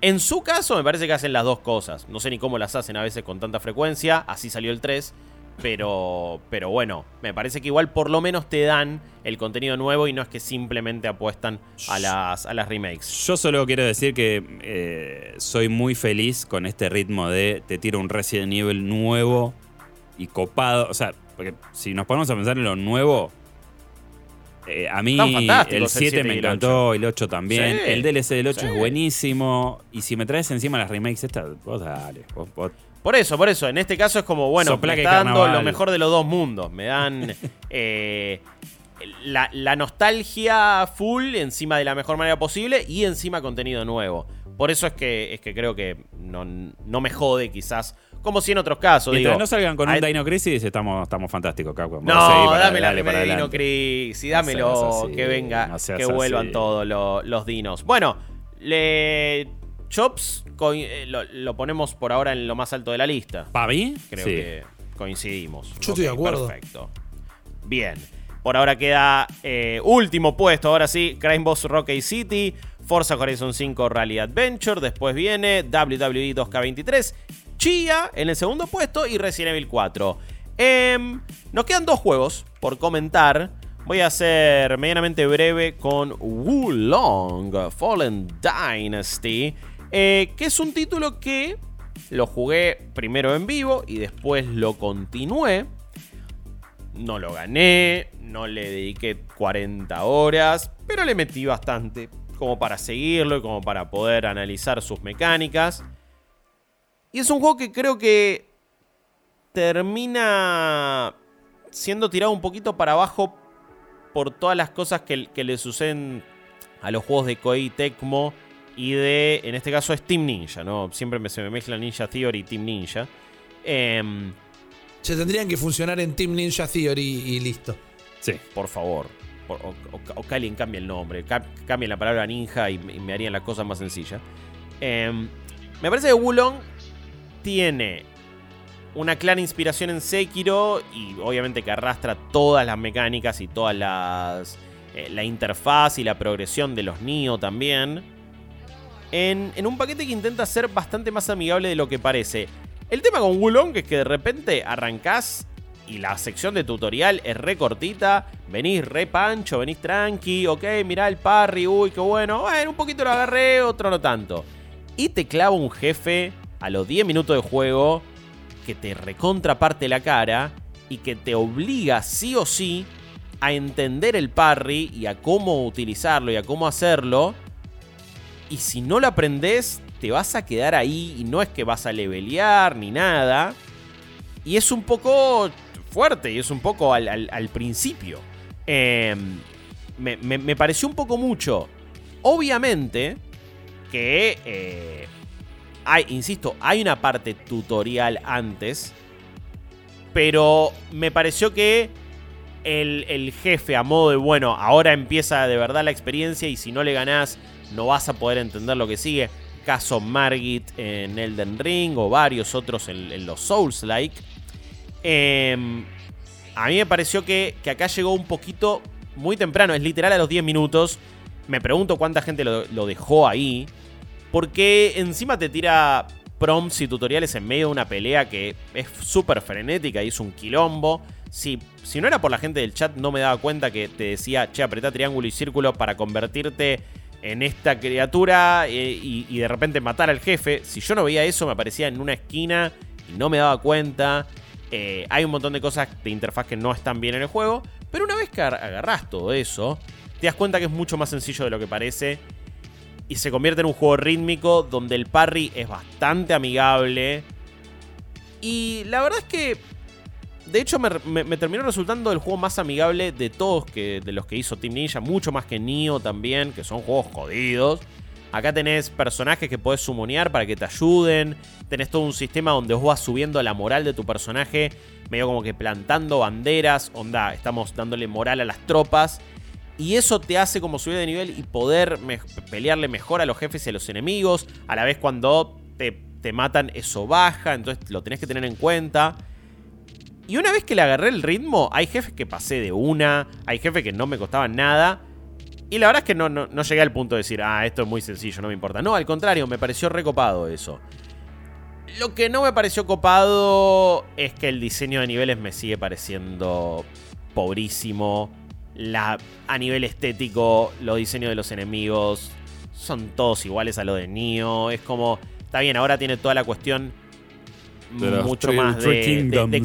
En su caso me parece que hacen las dos cosas. No sé ni cómo las hacen a veces con tanta frecuencia, así salió el 3. Pero, pero bueno, me parece que igual por lo menos te dan el contenido nuevo y no es que simplemente apuestan a las, a las remakes. Yo solo quiero decir que eh, soy muy feliz con este ritmo de te tiro un Resident Evil nuevo y copado. O sea, porque si nos ponemos a pensar en lo nuevo, eh, a mí el el 7 7 me y el encantó, el 8 también. Sí, el DLC del 8 sí. es buenísimo. Y si me traes encima las remakes estas, vos dale. vos- vos- Por eso, por eso. En este caso es como, bueno, me está dando lo mejor de los dos mundos. Me dan eh, la, la nostalgia full encima de la mejor manera posible y encima contenido nuevo. Por eso es que, es que creo que no, no me jode quizás, como si en otros casos. Mientras Digo, no salgan con un Dino Crisis, estamos, estamos fantásticos, Capcom. no, para- dame la de Dino. Crisis, y No dámelo, seas así, que venga, no que vuelvan así. todos lo- los dinos. Bueno, le Chops eh, lo, lo ponemos por ahora en lo más alto de la lista. ¿Para mí? Creo Sí. que coincidimos. Yo estoy de acuerdo. Perfecto. Bien. Por ahora queda eh, último puesto, ahora sí, Crime Boss Rocky City, Forza Horizon 5 Rally Adventure, después viene WWE 2K23, Chia en el segundo puesto y Resident Evil 4. Em, nos quedan dos juegos por comentar. Voy a ser medianamente breve con Wulong Fallen Dynasty, eh, que es un título que lo jugué primero en vivo y después lo continué. No lo gané, no le dediqué 40 horas, pero le metí bastante como para seguirlo y como para poder analizar sus mecánicas. Y es un juego que creo que termina siendo tirado un poquito para abajo por todas las cosas que, que le suceden a los juegos de Koei Tecmo y de, en este caso, es Team Ninja, ¿no? Siempre me, se me mezcla Ninja Theory y Team Ninja. Em, Se tendrían que funcionar en Team Ninja Theory y listo. Sí. por favor. Por- o, o- o que alguien cambie el nombre. ca- Cambien la palabra ninja y, y me harían la cosa más sencilla. Em, me parece que Wulong tiene una clara inspiración en Sekiro y obviamente que arrastra todas las mecánicas y todas las... eh, la interfaz y la progresión de los Nioh también. En, en un paquete que intenta ser bastante más amigable de lo que parece. El tema con Wulong es que de repente arrancás y la sección de tutorial es re cortita. Venís re pancho, venís tranqui, ok, mirá el parry, uy, qué bueno. Bueno, un poquito lo agarré, otro no tanto. Y te clava un jefe a los 10 minutos de juego que te recontraparte la cara y que te obliga sí o sí a entender el parry y a cómo utilizarlo y a cómo hacerlo. Y si no lo aprendes, te vas a quedar ahí y no es que vas a levelear ni nada. Y es un poco fuerte y es un poco al, principio. Me, me- me pareció un poco mucho. Obviamente que... eh, hay, insisto, hay una parte tutorial antes. Pero me pareció que el, el jefe a modo de, bueno, ahora empieza de verdad la experiencia y si no le ganás no vas a poder entender lo que sigue. Caso Margit en Elden Ring o varios otros en, los Souls-like. Em, a mí me pareció que, que acá llegó un poquito muy temprano, es literal a los 10 minutos. Me pregunto cuánta gente lo, lo dejó ahí. Porque encima te tira prompts y tutoriales en medio de una pelea que es súper frenética y es un quilombo. si, si no era por la gente del chat, no me daba cuenta que te decía, che, apretá triángulo y círculo para convertirte en esta criatura eh, y, de repente matar al jefe. Si yo no veía eso, me aparecía en una esquina y no me daba cuenta. Eh, hay un montón de cosas de interfaz que no están bien en el juego. Pero una vez que agar- agarrás todo eso, te das cuenta que es mucho más sencillo de lo que parece. Y se convierte en un juego rítmico donde el parry es bastante amigable. Y la verdad es que. De hecho, me, terminó resultando el juego más amigable de todos que, de los que hizo Team Ninja. Mucho más que Nioh también, que son juegos jodidos. Acá tenés personajes que podés sumonear para que te ayuden. Tenés todo un sistema donde vos vas subiendo la moral de tu personaje. Medio como que plantando banderas. Onda, estamos dándole moral a las tropas. Y eso te hace como subir de nivel y poder pelearle mejor a los jefes y a los enemigos. A la vez cuando te, te matan, eso baja. Entonces lo tenés que tener en cuenta. Y una vez que le agarré el ritmo, hay jefes que pasé de una. Hay jefes que no me costaban nada. Y la verdad es que no, no, no llegué al punto de decir, ah, esto es muy sencillo, no me importa. No, al contrario, me pareció recopado eso. Lo que no me pareció copado es que el diseño de niveles me sigue pareciendo pobrísimo. La, a nivel estético, los diseños de los enemigos son todos iguales a lo de Nioh. Es como, está bien, ahora tiene toda la cuestión mucho más de,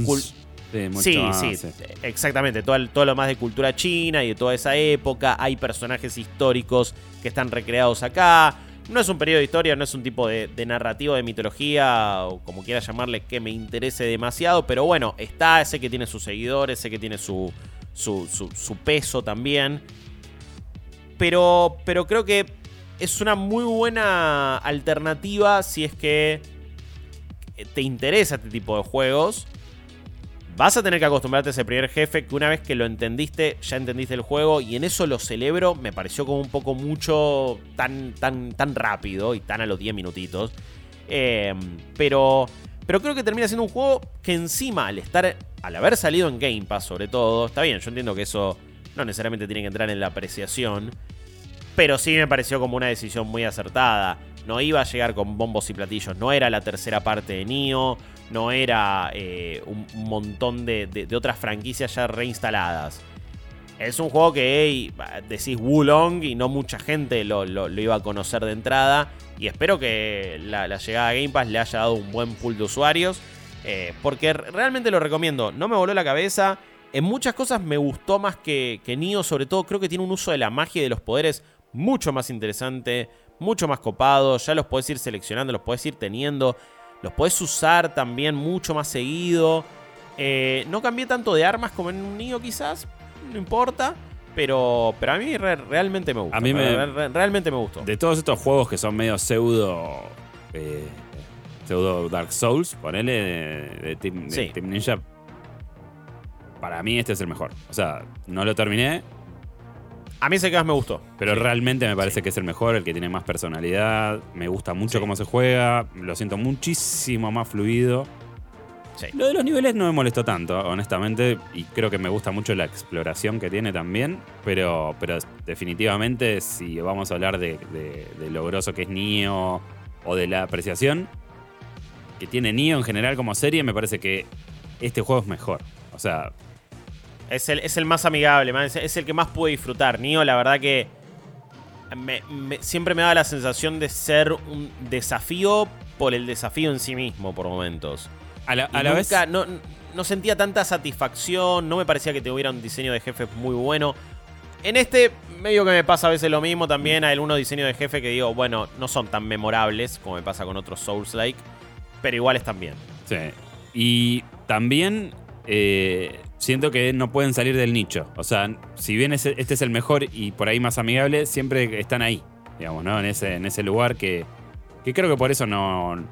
Sí, Sí, exactamente. Todo, todo lo más de cultura china y de toda esa época. Hay personajes históricos que están recreados acá. No es un periodo de historia, no es un tipo de, de narrativo, de mitología, o como quiera llamarle, que me interese demasiado. Pero bueno, está, sé que tiene sus seguidores, sé que tiene su, su, peso también. Pero, pero creo que es una muy buena alternativa si es que te interesa este tipo de juegos. Vas a tener que acostumbrarte a ese primer jefe que una vez que lo entendiste, ya entendiste el juego y en eso lo celebro. Me pareció como un poco mucho tan, tan, tan rápido y tan a los 10 minutitos. Eh, pero, pero creo que termina siendo un juego que encima al estar, al haber salido en Game Pass sobre todo, está bien, yo entiendo que eso no necesariamente tiene que entrar en la apreciación. Pero sí me pareció como una decisión muy acertada. No iba a llegar con bombos y platillos. No era la tercera parte de Nioh. No era eh, un, montón de, de- otras franquicias ya reinstaladas. Es un juego que decís Wulong y no mucha gente lo- lo iba a conocer de entrada. Y espero que la, llegada a Game Pass le haya dado un buen pool de usuarios. eh, porque re- realmente lo recomiendo. No me voló la cabeza. En muchas cosas me gustó más que, que Nioh. Sobre todo creo que tiene un uso de la magia y de los poderes mucho más interesante. Mucho más copado. Ya los podés ir seleccionando, los podés ir teniendo. Los podés usar también mucho más seguido. Eh, no cambié tanto de armas como en un Nioh quizás. No importa. Pero, pero a mí re- realmente me gusta. A mí me- Re- re- realmente me gustó. De todos estos juegos que son medio pseudo. eh, pseudo Dark Souls, ponele, de, de Team, de Sí. Team Ninja. Para mí este es el mejor. O sea, no lo terminé, A mí ese que más me gustó. pero Sí. realmente me parece que es el mejor, el que tiene más personalidad. Me gusta mucho cómo se juega. Lo siento muchísimo más fluido. Sí. Lo de los niveles no me molestó tanto, honestamente, y creo que me gusta mucho la exploración que tiene también, pero, pero definitivamente si vamos a hablar de, de- de lo grosso que es Nioh o de la apreciación que tiene Nioh en general como serie, me parece que este juego es mejor. O sea, Es el, es el más amigable, man, es, es el que más pude disfrutar. Nio, la verdad que me- me- siempre me da la sensación de ser un desafío por el desafío en sí mismo por momentos. A la, Y a la vez... nunca- no, no sentía tanta satisfacción, no me parecía que tuviera un diseño de jefe muy bueno. En este, medio que me pasa a veces lo mismo también. Hay algunos diseños de jefe que digo, bueno, no son tan memorables como me pasa con otros Souls-like, pero igual están bien. Sí. Y también eh, siento que no pueden salir del nicho. O sea, si bien este es el mejor y por ahí más amigable, siempre están ahí, digamos, ¿no? En ese, en ese lugar que, que creo que por eso no...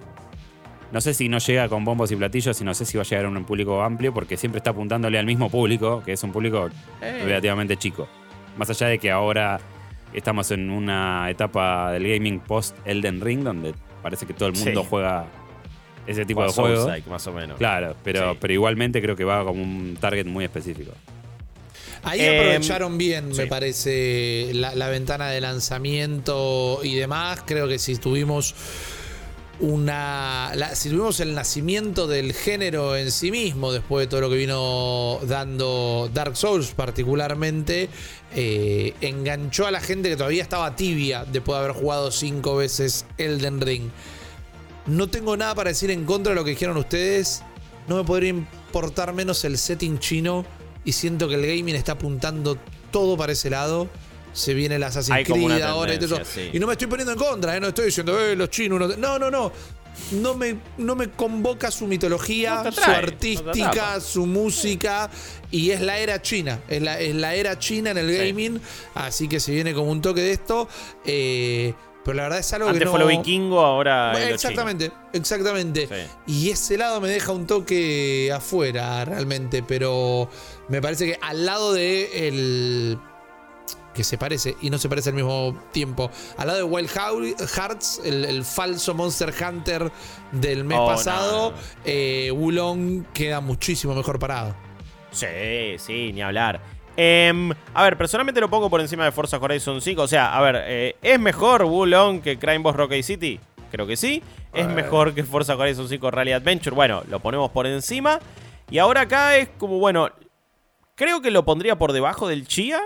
No sé si no llega con bombos y platillos y no sé si va a llegar a un público amplio porque siempre está apuntándole al mismo público, que es un público Eh, relativamente chico. Más allá de que ahora estamos en una etapa del gaming post Elden Ring donde parece que todo el mundo Sí. juega ese tipo o de juegos. Más o menos. Claro, pero, Sí. pero igualmente creo que va como un target muy específico. Ahí Em, aprovecharon bien, me parece, la, la ventana de lanzamiento y demás. Creo que si tuvimos una. la- si tuvimos el nacimiento del género en sí mismo, después de todo lo que vino dando Dark Souls, particularmente, eh, enganchó a la gente que todavía estaba tibia después de haber jugado cinco veces Elden Ring. No tengo nada para decir en contra de lo que dijeron ustedes. No me podría importar menos el setting chino. Y siento que el gaming está apuntando todo para ese lado. Se viene el Assassin's Hay Creed ahora y todo eso. sí. Y no me estoy poniendo en contra, ¿eh? no estoy diciendo, eh, los chinos. No, no, no. no. No me, no me convoca su mitología, No su no artística, su música. Y es la era china. Es la, es la era china en el Sí. gaming. Así que se viene como un toque de esto. Eh, pero la verdad es algo que no. fue lo vikingo, ahora lo exactamente, exactamente. Sí. Y ese lado me deja un toque afuera realmente, pero me parece que al lado de el que se parece y no se parece al mismo tiempo, al lado de Wild Hearts, el, el falso Monster Hunter del mes Oh, pasado, no. eh, Wulong queda muchísimo mejor parado. Sí, sí, ni hablar. Em, a ver, personalmente lo pongo por encima de Forza Horizon 5. O sea, a ver, eh, ¿es mejor Wulong que Crime Boss Rocky City? Creo que sí. ¿Es mejor que Forza Horizon 5 Rally Adventure? Bueno, lo ponemos por encima. Y ahora acá es como, bueno, creo que lo pondría por debajo del Chia.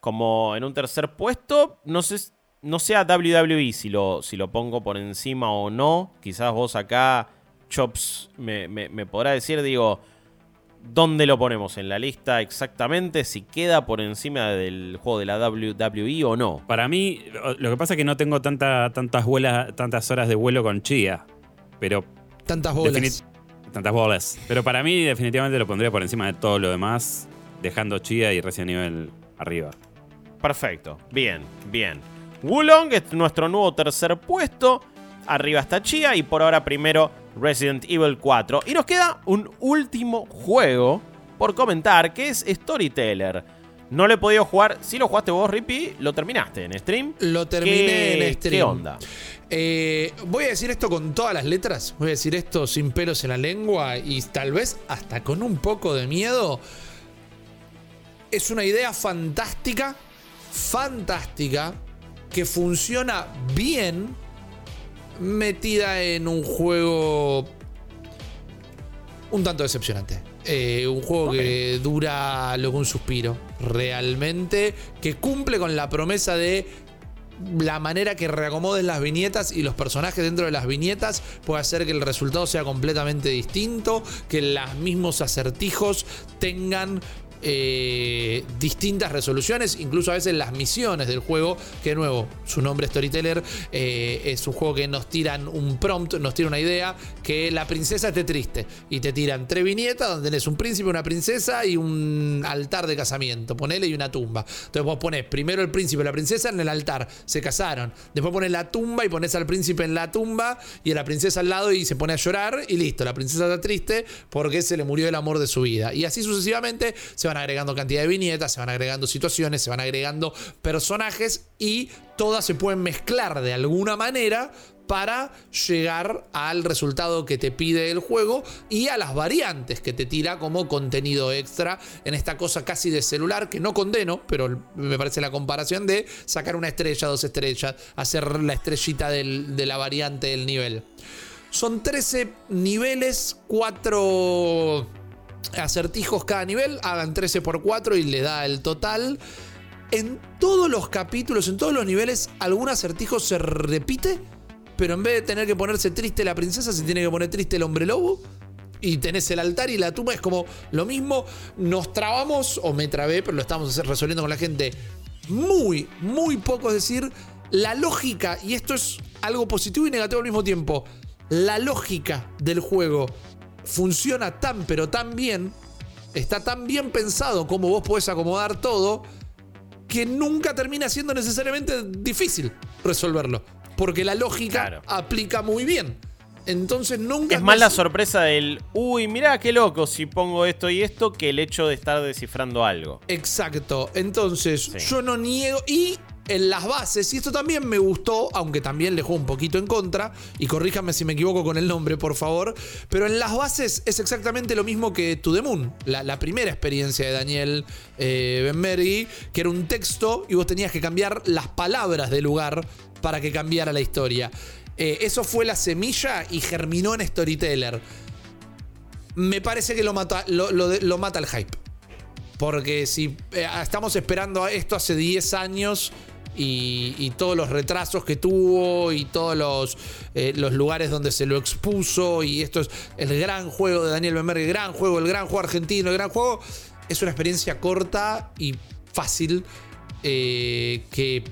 Como en un tercer puesto. No sé, no sé a WWE si lo, si lo pongo por encima o no. Quizás vos acá, Chops, me, me- me podrá decir, digo, ¿dónde lo ponemos en la lista exactamente? Si queda por encima del juego de la WWE o no. Para mí, lo que pasa es que no tengo tanta, tantas, vuelas, tantas horas de vuelo con Chia. Pero Tantas bolas. Tantas bolas. Pero para mí, definitivamente lo pondría por encima de todo lo demás, dejando Chia y Resident Evil arriba. Perfecto. Bien, bien. Wulong es nuestro nuevo tercer puesto. Arriba está Chia y por ahora primero Resident Evil 4. Y nos queda un último juego por comentar que es Storyteller. No lo he podido jugar. Si lo jugaste vos, Rippy, lo terminaste en stream. Lo terminé ¿Qué- en stream. ¿Qué onda? Eh, voy a decir esto con todas las letras. Voy a decir esto sin pelos en la lengua y tal vez hasta con un poco de miedo. Es una idea fantástica, fantástica, que funciona bien metida en un juego un tanto decepcionante. Eh, un juego que dura lo que un suspiro, realmente, que cumple con la promesa de la manera que reacomoden las viñetas y los personajes dentro de las viñetas puede hacer que el resultado sea completamente distinto, que los mismos acertijos tengan eh, distintas resoluciones, incluso a veces las misiones del juego, que de nuevo, su nombre Storyteller, eh, es un juego que nos tiran un prompt, nos tira una idea, que la princesa esté triste, y te tiran tres viñetas donde tenés un príncipe, una princesa y un altar de casamiento, ponele y una tumba. Entonces vos pones primero el príncipe y la princesa en el altar, se casaron, después pones la tumba y pones al príncipe en la tumba y a la princesa al lado y se pone a llorar y listo, la princesa está triste porque se le murió el amor de su vida. Y así sucesivamente se van agregando cantidad de viñetas, se van agregando situaciones, se van agregando personajes y todas se pueden mezclar de alguna manera para llegar al resultado que te pide el juego y a las variantes que te tira como contenido extra en esta cosa casi de celular que no condeno, pero me parece la comparación de sacar una estrella, dos estrellas, hacer la estrellita de la variante del nivel. Son 13 niveles, 4 acertijos cada nivel, hagan 13 por 4 y le da el total. En todos los capítulos, en todos los niveles, algún acertijo se repite, pero en vez de tener que ponerse triste la princesa, se tiene que poner triste el hombre lobo. Y tenés el altar y la tumba, es como lo mismo. Nos trabamos, o me trabé, pero lo estamos resolviendo con la gente. Muy, muy poco, es decir, la lógica, y esto es algo positivo y negativo al mismo tiempo. La lógica del juego funciona tan, pero tan bien, está tan bien pensado como vos podés acomodar todo, que nunca termina siendo necesariamente difícil resolverlo. Porque la lógica Claro. aplica muy bien. Entonces nunca. Es más la sorpresa del, uy, mirá qué loco si pongo esto y esto, que el hecho de estar descifrando algo. Exacto. Entonces, Sí. yo no niego. Y en las bases, y esto también me gustó, aunque también le juego un poquito en contra, y corríjame si me equivoco con el nombre, por favor. Pero en las bases es exactamente lo mismo que To The Moon, la, primera experiencia de Daniel eh, que era un texto y vos tenías que cambiar las palabras del lugar para que cambiara la historia. Eh, eso fue la semilla y germinó en Storyteller. Me parece que lo mata, lo mata el hype. Porque si eh, estamos esperando a esto hace 10 años y, todos los retrasos que tuvo y todos los, eh, los lugares donde se lo expuso y esto es el gran juego de Daniel Bemer, el gran juego, el gran juego argentino, el gran juego, es una experiencia corta y fácil eh, que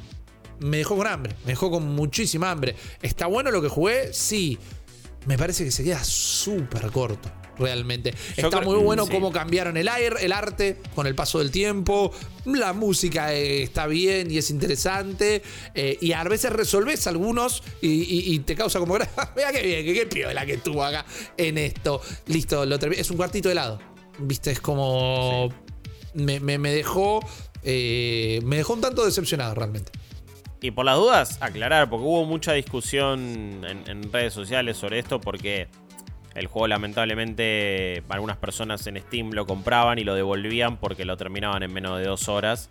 me dejó con hambre, me dejó con muchísima hambre. ¿Está bueno lo que jugué? Sí. Me parece que se queda súper corto, realmente. Yo Está creo- muy bueno sí. cómo cambiaron el aire, el arte con el paso del tiempo. La música eh, está bien y es interesante. eh, y a veces resolves algunos y, y- y te causa como. Mira qué bien, qué, qué piola que estuvo acá en esto. Listo, lo terminé. Es un cuartito de helado. Viste, es como. Me, me- me dejó. eh, me dejó un tanto decepcionado realmente. Y por las dudas, aclarar, porque hubo mucha discusión en, en redes sociales sobre esto, porque el juego lamentablemente algunas personas en Steam lo compraban y lo devolvían porque lo terminaban en menos de dos horas.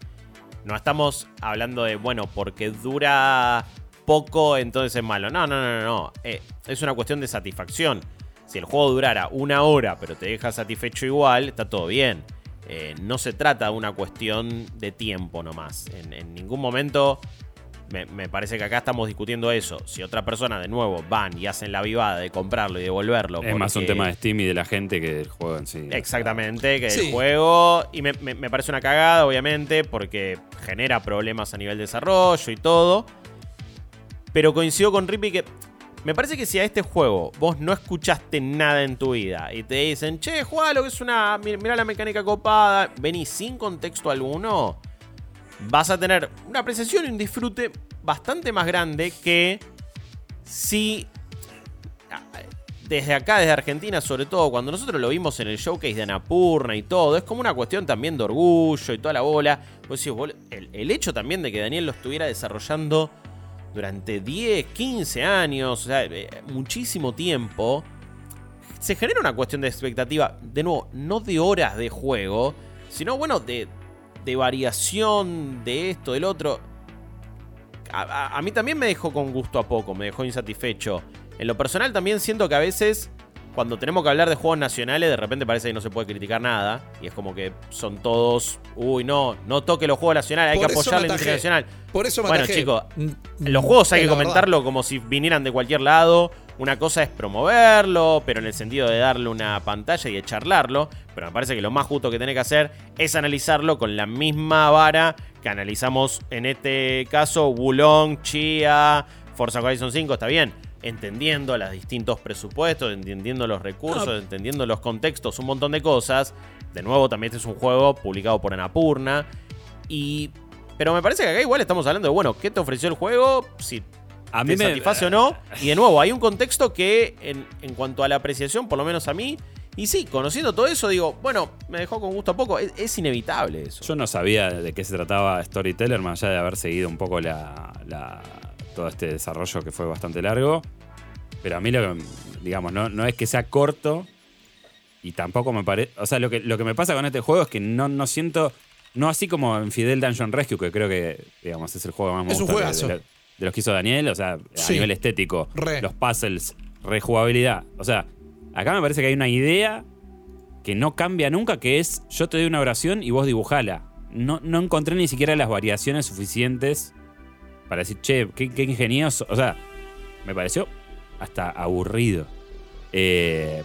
No estamos hablando de, bueno, porque dura poco, entonces es malo. No, no, no, no. Eh, es una cuestión de satisfacción. Si el juego durara una hora, pero te deja satisfecho igual, está todo bien. Eh, no se trata de una cuestión de tiempo nomás. En, en ningún momento me, me parece que acá estamos discutiendo eso. Si otra persona de nuevo van y hacen la vivada de comprarlo y devolverlo. Es más un tema de Steam y de la gente que del juego en sí. Exactamente, que Sí. el juego. Y me, me- me parece una cagada, obviamente, porque genera problemas a nivel desarrollo y todo. Pero coincido con Rippy que. Me parece que si a este juego vos no escuchaste nada en tu vida y te dicen, che, jugalo, que es una. mi- Mirá la mecánica copada, venís sin contexto alguno, vas a tener una apreciación y un disfrute bastante más grande que si desde acá, desde Argentina, sobre todo, cuando nosotros lo vimos en el showcase de Anapurna y todo, es como una cuestión también de orgullo y toda la bola. Bol- el, el hecho también de que Daniel lo estuviera desarrollando durante 10, 15 años, o sea, eh, muchísimo tiempo, se genera una cuestión de expectativa, de nuevo, no de horas de juego, sino, bueno, de, de variación de esto, del otro. A, a- a mí también me dejó con gusto a poco, me dejó insatisfecho. En lo personal también siento que a veces, cuando tenemos que hablar de juegos nacionales, de repente parece que no se puede criticar nada. Y es como que son todos, uy, no, no toque los juegos nacionales, hay Por que apoyar la industria nacional. Por eso me Bueno, chicos, Mm, Los juegos hay que comentarlo como si vinieran de cualquier lado. Una cosa es promoverlo, pero en el sentido de darle una pantalla y de charlarlo. Pero me parece que lo más justo que tiene que hacer es analizarlo con la misma vara que analizamos en este caso Wulong, Chia, Forza Horizon 5, está bien. Entendiendo los distintos presupuestos, entendiendo los recursos, No. entendiendo los contextos, un montón de cosas. De nuevo, también este es un juego publicado por Anapurna. Y. Pero me parece que acá igual estamos hablando de, bueno, ¿qué te ofreció el juego? Si A te mí me satisface o no. Y de nuevo, hay un contexto que, en, en cuanto a la apreciación, por lo menos a mí, y sí, conociendo todo eso, digo, bueno, me dejó con gusto a poco. Es, es inevitable eso. Yo no sabía de qué se trataba Storyteller, más allá de haber seguido un poco la, la- todo este desarrollo que fue bastante largo. Pero a mí, lo que, digamos, no, no es que sea corto y tampoco me parece. O sea, lo que, lo que me pasa con este juego es que no, no siento. No así como en Fidel Dungeon Rescue, que creo que, digamos, es el juego más Es un juegazo. de, de los que hizo Daniel. O sea, a nivel estético, Re. los puzzles, rejugabilidad. O sea, acá me parece que hay una idea que no cambia nunca, que es yo te doy una oración y vos dibujala. No, no encontré ni siquiera las variaciones suficientes para decir, che, qué, qué ingenioso. O sea, me pareció hasta aburrido. Eh,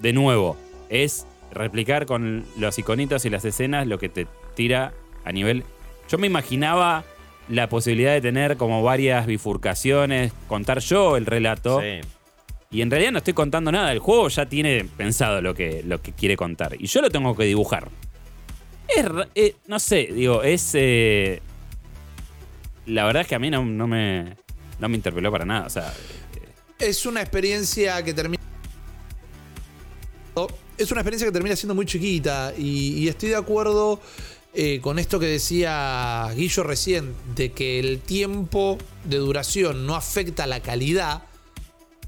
de nuevo, es replicar con los iconitos y las escenas lo que te tira a nivel... Yo me imaginaba la posibilidad de tener como varias bifurcaciones, contar yo el relato. Sí. Y en realidad no estoy contando nada. El juego ya tiene pensado lo que, lo que quiere contar. Y yo lo tengo que dibujar. Es, eh, no sé, digo, es. eh, la verdad es que a mí no, no me. No me interpeló para nada. O sea, Es una experiencia que termina. Es una experiencia que termina siendo muy chiquita. Y, y estoy de acuerdo eh, con esto que decía Guillo recién: de que el tiempo de duración no afecta la calidad.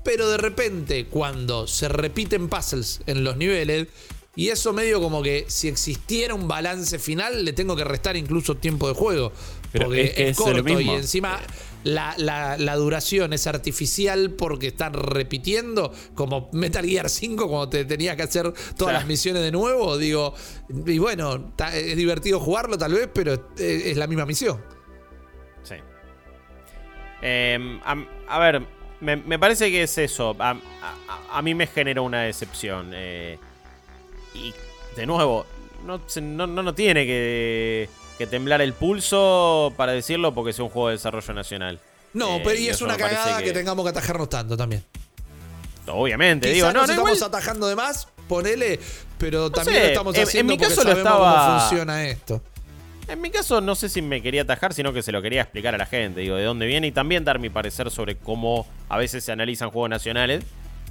Pero de repente, cuando se repiten puzzles en los niveles, y eso medio como que si existiera un balance final, le tengo que restar incluso tiempo de juego. Pero porque es que es, es lo corto y encima la, la- la duración es artificial porque están repitiendo, como Metal Gear 5 cuando te tenías que hacer todas las misiones de nuevo, digo, y bueno, ta- es divertido jugarlo tal vez, pero es, es la misma misión. Sí. Eh, a, a ver, me, me parece que es eso. A, a- a mí me genera una decepción. eh, y de nuevo, no, no, no, no tiene que, que temblar el pulso para decirlo porque es un juego de desarrollo nacional. No, Eh, pero y es una cagada que... que- tengamos que atajarnos tanto también. Obviamente, Quizá digo, no, nos no, estamos igual- atajando de más, ponele, pero también sé, lo estamos en- en haciendo mi porque caso lo sabemos estaba- cómo funciona esto. En mi caso, no sé si me quería atajar, sino que se lo quería explicar a la gente, digo, de dónde viene y también dar mi parecer sobre cómo a veces se analizan juegos nacionales.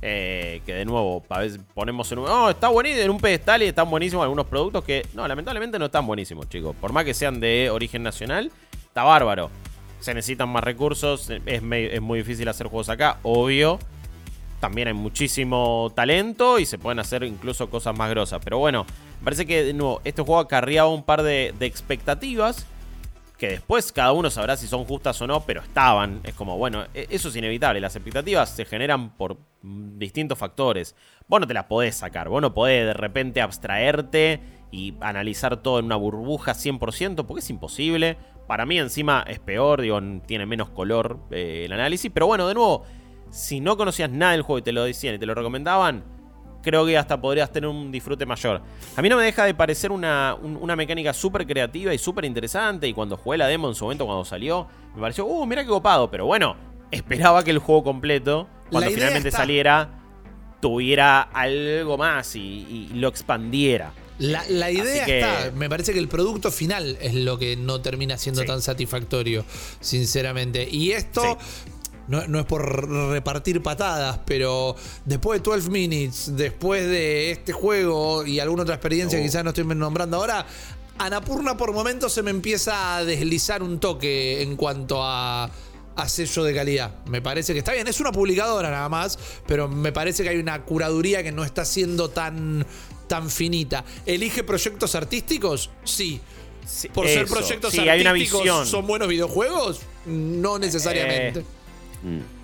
Eh, que de nuevo, a veces ponemos en un. Oh, está buenísimo en un pedestal y están buenísimos algunos productos que, no, lamentablemente no están buenísimos, chicos. Por más que sean de origen nacional, está bárbaro. Se necesitan más recursos, es, muy difícil hacer juegos acá, obvio. También hay muchísimo talento y se pueden hacer incluso cosas más grosas. Pero bueno, parece que de nuevo, este juego acarreaba un par de expectativas que después cada uno sabrá si son justas o no, pero estaban. Es como, bueno, e- eso es inevitable. Las expectativas se generan por mm, distintos factores. Vos no te las podés sacar, vos no podés de repente abstraerte y analizar todo en una burbuja 100%, porque es imposible. Para mí encima es peor, digo, tiene menos color eh, el análisis. Pero bueno, de nuevo, si no conocías nada del juego y te lo decían y te lo recomendaban, creo que hasta podrías tener un disfrute mayor. A mí no me deja de parecer una, un- una mecánica súper creativa y súper interesante. Y cuando jugué la demo en su momento, cuando salió, me pareció, uh, mira qué copado. Pero bueno, esperaba que el juego completo, cuando finalmente está. saliera, tuviera algo más y, y lo expandiera. La, la idea que- está, me parece que el producto final es lo que no termina siendo Sí. tan satisfactorio, sinceramente. Y esto no, no es por repartir patadas, pero después de 12 Minutes, después de este juego y alguna otra experiencia Oh. que quizás no estoy nombrando ahora, Anapurna por momentos se me empieza a deslizar un toque en cuanto a, a sello de calidad. Me parece que está bien, es una publicadora nada más, pero me parece que hay una curaduría que no está siendo tan, tan finita. ¿Elige proyectos artísticos? Sí. Sí, Por ser proyectos Sí, hay una artísticos, visión. ¿son buenos videojuegos? No necesariamente. Eh,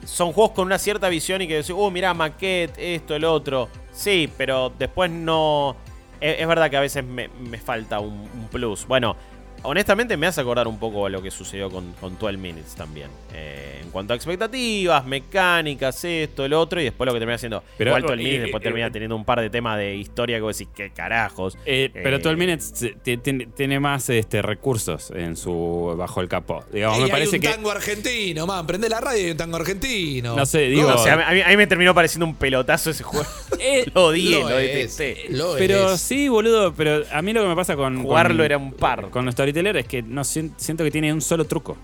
son juegos con una cierta visión y que decís, uh, mirá, maquette, esto, el otro. Sí, pero después no. Es, es verdad que a veces me, me falta un plus. Bueno, honestamente me hace acordar un poco a lo que sucedió con, con 12 Minutes también. Eh, en cuanto a expectativas, mecánicas, esto, el otro, y después lo que termina haciendo. Pero, Igual 12 eh, Minutes después eh, termina eh, teniendo un par de temas de historia que vos decís, qué carajos. Eh, pero Eh, 12 Minutes ti- tiene, más este, recursos en su bajo el capó. Digamos, Y me hay parece un que. tango argentino, man. Prende la radio y hay un tango argentino. No sé, digo- No, o sea, a, mí, a mí me terminó pareciendo un pelotazo ese juego. Eh, lo odié, Lo lo, detesté. Pero es. sí, boludo, pero a mí lo que me pasa con. Jugarlo con- era un par. Con los Storyteller es que no siento que tiene un solo truco.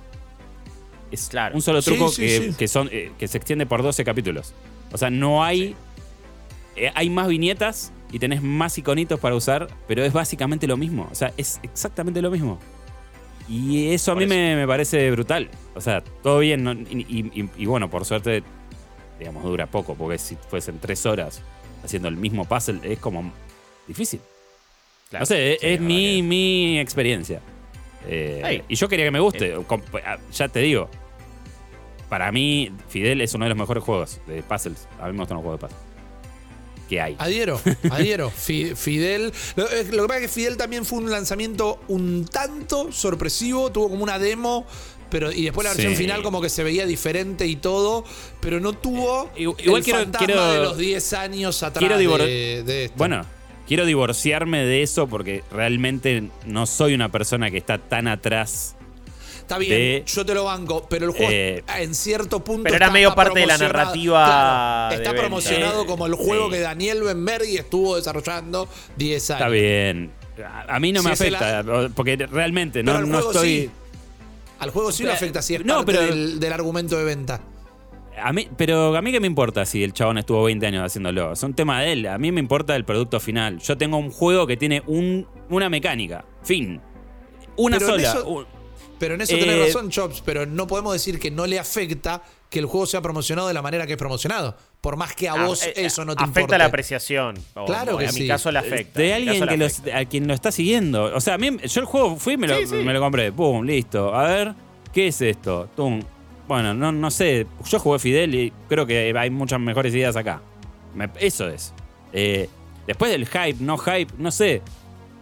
Es Claro. un solo truco sí, que, sí. que son, eh, que se extiende por 12 capítulos. O sea, no hay. eh, hay más viñetas y tenés más iconitos para usar, pero es básicamente lo mismo. O sea, es exactamente lo mismo. Y eso a mí eso. me, me parece brutal. O sea, todo bien. ¿no? Y, y- y- y bueno, por suerte, digamos, dura poco, porque si fuesen tres horas haciendo el mismo puzzle, es como difícil. Claro. No sé, es, Sí, es mi, mi experiencia. Eh, y yo quería que me guste. Com- ah, Ya te digo, para mí, Fidel es uno de los mejores juegos de puzzles. A mí me gustan los juegos de puzzles. Que hay. Adhiero, adhiero. Fi- Fidel. Lo, eh, lo que pasa es que Fidel también fue un lanzamiento un tanto sorpresivo. Tuvo como una demo. Pero, y después la versión Sí. final como que se veía diferente y todo, pero no tuvo Eh, igual el quiero- fantasma quiero- de los 10 años atrás quiero de, de esto. Bueno, quiero divorciarme de eso porque realmente no soy una persona que está tan atrás. Está bien, de- yo te lo banco, pero el juego Eh, en cierto punto. pero era medio parte de la narrativa Claro, está promocionado como el juego sí. que Daniel Benberg estuvo desarrollando 10 años. Está bien. A, mí no Si me afecta, porque realmente Pero no, al no juego estoy. sí. Al juego sí lo afecta si es no, parte pero- del, del argumento de venta. A mí, pero a mí qué me importa si el chabón estuvo 20 años haciéndolo. Es un tema de él. A mí me importa el producto final. Yo tengo un juego que tiene un, una mecánica. Fin. Una Pero en sola. eso- Un- Pero en eso Eh, tenés razón, Chops, pero no podemos decir que no le afecta que el juego sea promocionado de la manera que es promocionado. Por más que a Ah, vos eh, eso no te Afecta importe. la apreciación. O- Claro que en sí. mi caso le afecta. de alguien que los- a quien lo está siguiendo. O sea, a mí, yo el juego fui y me lo, Sí, sí. me lo compré. Pum, listo. A ver, ¿qué es esto? Tum. Bueno, no, no sé. Yo jugué Fidel y creo que hay muchas mejores ideas acá. Me- eso es. Eh, después del hype, no hype, no sé.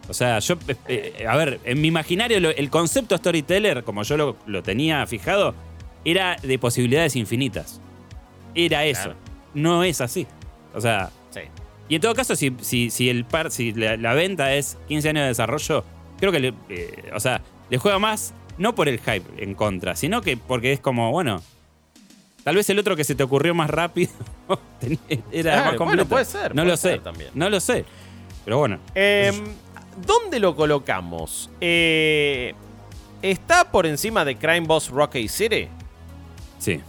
O sea, yo, eh, eh, a ver, en mi imaginario lo- el concepto storyteller, como yo lo, lo tenía fijado, era de posibilidades infinitas. Era eso. Claro. No es así. O sea, Sí. y en todo caso, si, si, si el par, si la, la venta es 15 años de desarrollo, creo que le, eh, o sea, le juega más, no por el hype en contra, sino que porque es como, bueno, tal vez el otro que se te ocurrió más rápido era Claro, más bueno, completo. puede ser, No puede lo sé. ser también. No lo sé. Pero bueno. Eh, ¿Dónde lo colocamos? Eh, ¿Está por encima de Crime Boss Rocky City? Sí.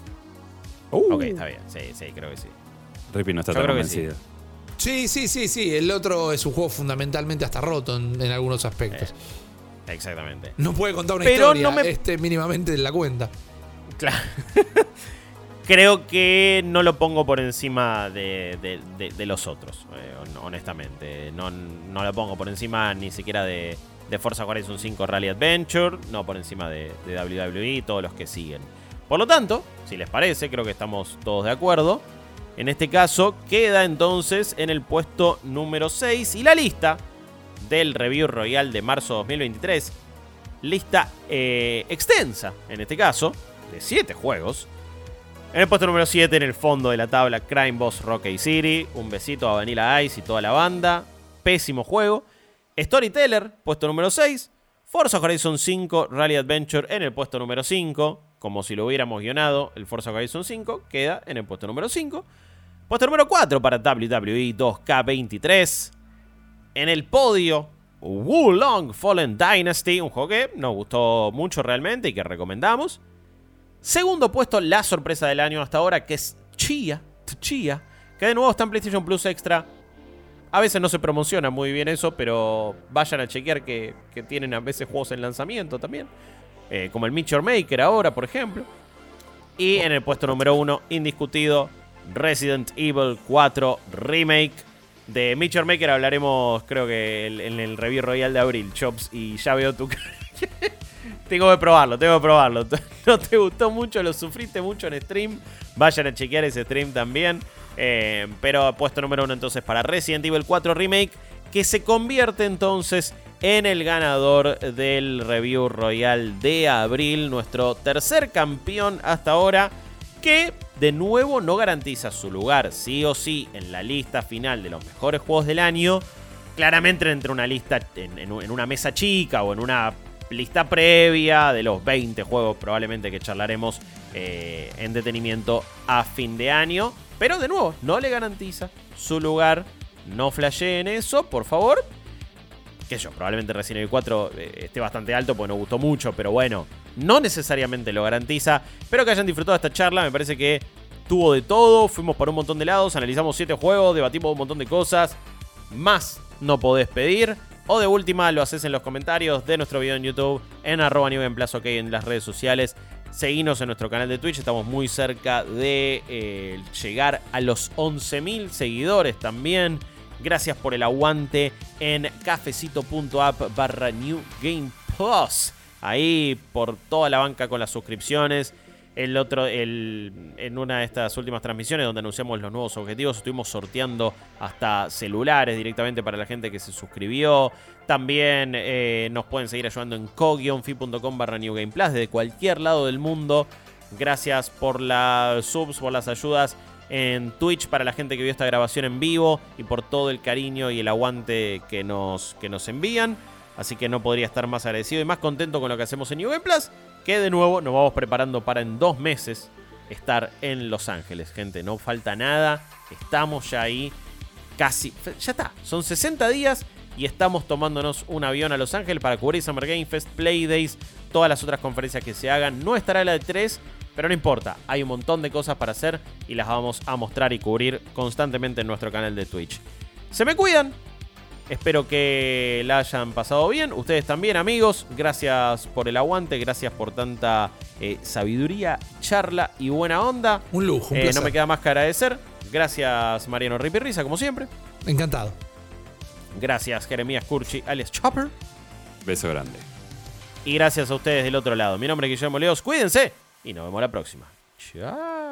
Uh, Ok, está bien. Sí, sí, creo que sí. Rippy no está Yo tan sí. convencido. Sí, sí, sí, sí. El otro es un juego fundamentalmente hasta roto en, en algunos aspectos. Exactamente. No puede contar una Pero historia no me- este mínimamente de la cuenta. Claro. Creo que no lo pongo por encima de, de- de- de los otros, eh, hon- honestamente. No, no lo pongo por encima ni siquiera de, de Forza Horizon 5 Rally Adventure, no por encima de, de WWE y todos los que siguen. Por lo tanto, si les parece, creo que estamos todos de acuerdo. En este caso, queda entonces en el puesto número 6 y la lista del Review Royal de marzo 2023 lista eh, extensa, en este caso, de 7 juegos. En el puesto número 7, en el fondo de la tabla, Crime Boss Rocky City. Un besito a Vanilla Ice y toda la banda. Pésimo juego. Storyteller, puesto número 6. Forza Horizon 5 Rally Adventure en el puesto número 5. Como si lo hubiéramos guionado, el Forza Horizon 5 queda en el puesto número 5. Puesto número 4 para WWE 2K23. En el podio, Wulong Fallen Dynasty, un juego que nos gustó mucho realmente y que recomendamos. Segundo puesto, la sorpresa del año hasta ahora, que es Chia, Chia, que de nuevo está en PlayStation Plus Extra. A veces no se promociona muy bien eso, pero vayan a chequear que, tienen a veces juegos en lanzamiento también. Eh, como el Meteor Maker ahora, por ejemplo. Y en el puesto número uno, indiscutido, Resident Evil 4 Remake. De Meteor Maker hablaremos, creo que en el review royal de abril, Chops, y ya veo tu tengo que probarlo, tengo que probarlo. No te gustó mucho, lo sufriste mucho en stream. Vayan a chequear ese stream también. Eh, pero puesto número uno entonces para Resident Evil 4 Remake, que se convierte entonces en el ganador del review royal de abril, nuestro tercer campeón hasta ahora, que de nuevo no garantiza su lugar sí o sí en la lista final de los mejores juegos del año. Claramente entre una lista en, una mesa chica o en una lista previa de los 20 juegos probablemente que charlaremos eh, en detenimiento a fin de año. Pero de nuevo, no le garantiza su lugar. No flasheen eso, por favor. Que yo, probablemente Resident Evil 4 eh, esté bastante alto porque nos gustó mucho, pero bueno, no necesariamente lo garantiza. Espero que hayan disfrutado esta charla, me parece que tuvo de todo, fuimos por un montón de lados, analizamos 7 juegos, debatimos un montón de cosas. Más no podés pedir. O de última lo haces en los comentarios de nuestro video en YouTube, en arroba Game Plus, ok, en las redes sociales. Seguinos en nuestro canal de Twitch, estamos muy cerca de eh, llegar a los 11.000 seguidores también. Gracias por el aguante en cafecito.app barra New Game Plus. Ahí por toda la banca con las suscripciones. El otro, el, en una de estas últimas transmisiones donde anunciamos los nuevos objetivos, estuvimos sorteando hasta celulares directamente para la gente que se suscribió. También eh, nos pueden seguir ayudando en co-fi.com barra New desde cualquier lado del mundo. Gracias por las subs, por las ayudas en Twitch para la gente que vio esta grabación en vivo y por todo el cariño y el aguante que nos, que nos envían. Así que no podría estar más agradecido y más contento con lo que hacemos en New Plus. Que de nuevo nos vamos preparando para en dos meses estar en Los Ángeles, gente. No falta nada. Estamos ya ahí. Casi. Ya está. Son 60 días y estamos tomándonos un avión a Los Ángeles para cubrir Summer Game Fest, Playdays, todas las otras conferencias que se hagan. No estará la de 3, pero no importa. Hay un montón de cosas para hacer y las vamos a mostrar y cubrir constantemente en nuestro canal de Twitch. Se me cuidan. Espero que la hayan pasado bien. Ustedes también, amigos. Gracias por el aguante. Gracias por tanta eh, sabiduría, charla y buena onda. Un lujo, un Eh, no me queda más que agradecer. Gracias, Mariano Ripirriza, como siempre. Encantado. Gracias, Jeremías Curchi, alias Chopper. Beso grande. Y gracias a ustedes del otro lado. Mi nombre es Guillermo Leos. Cuídense y nos vemos la próxima. Chao.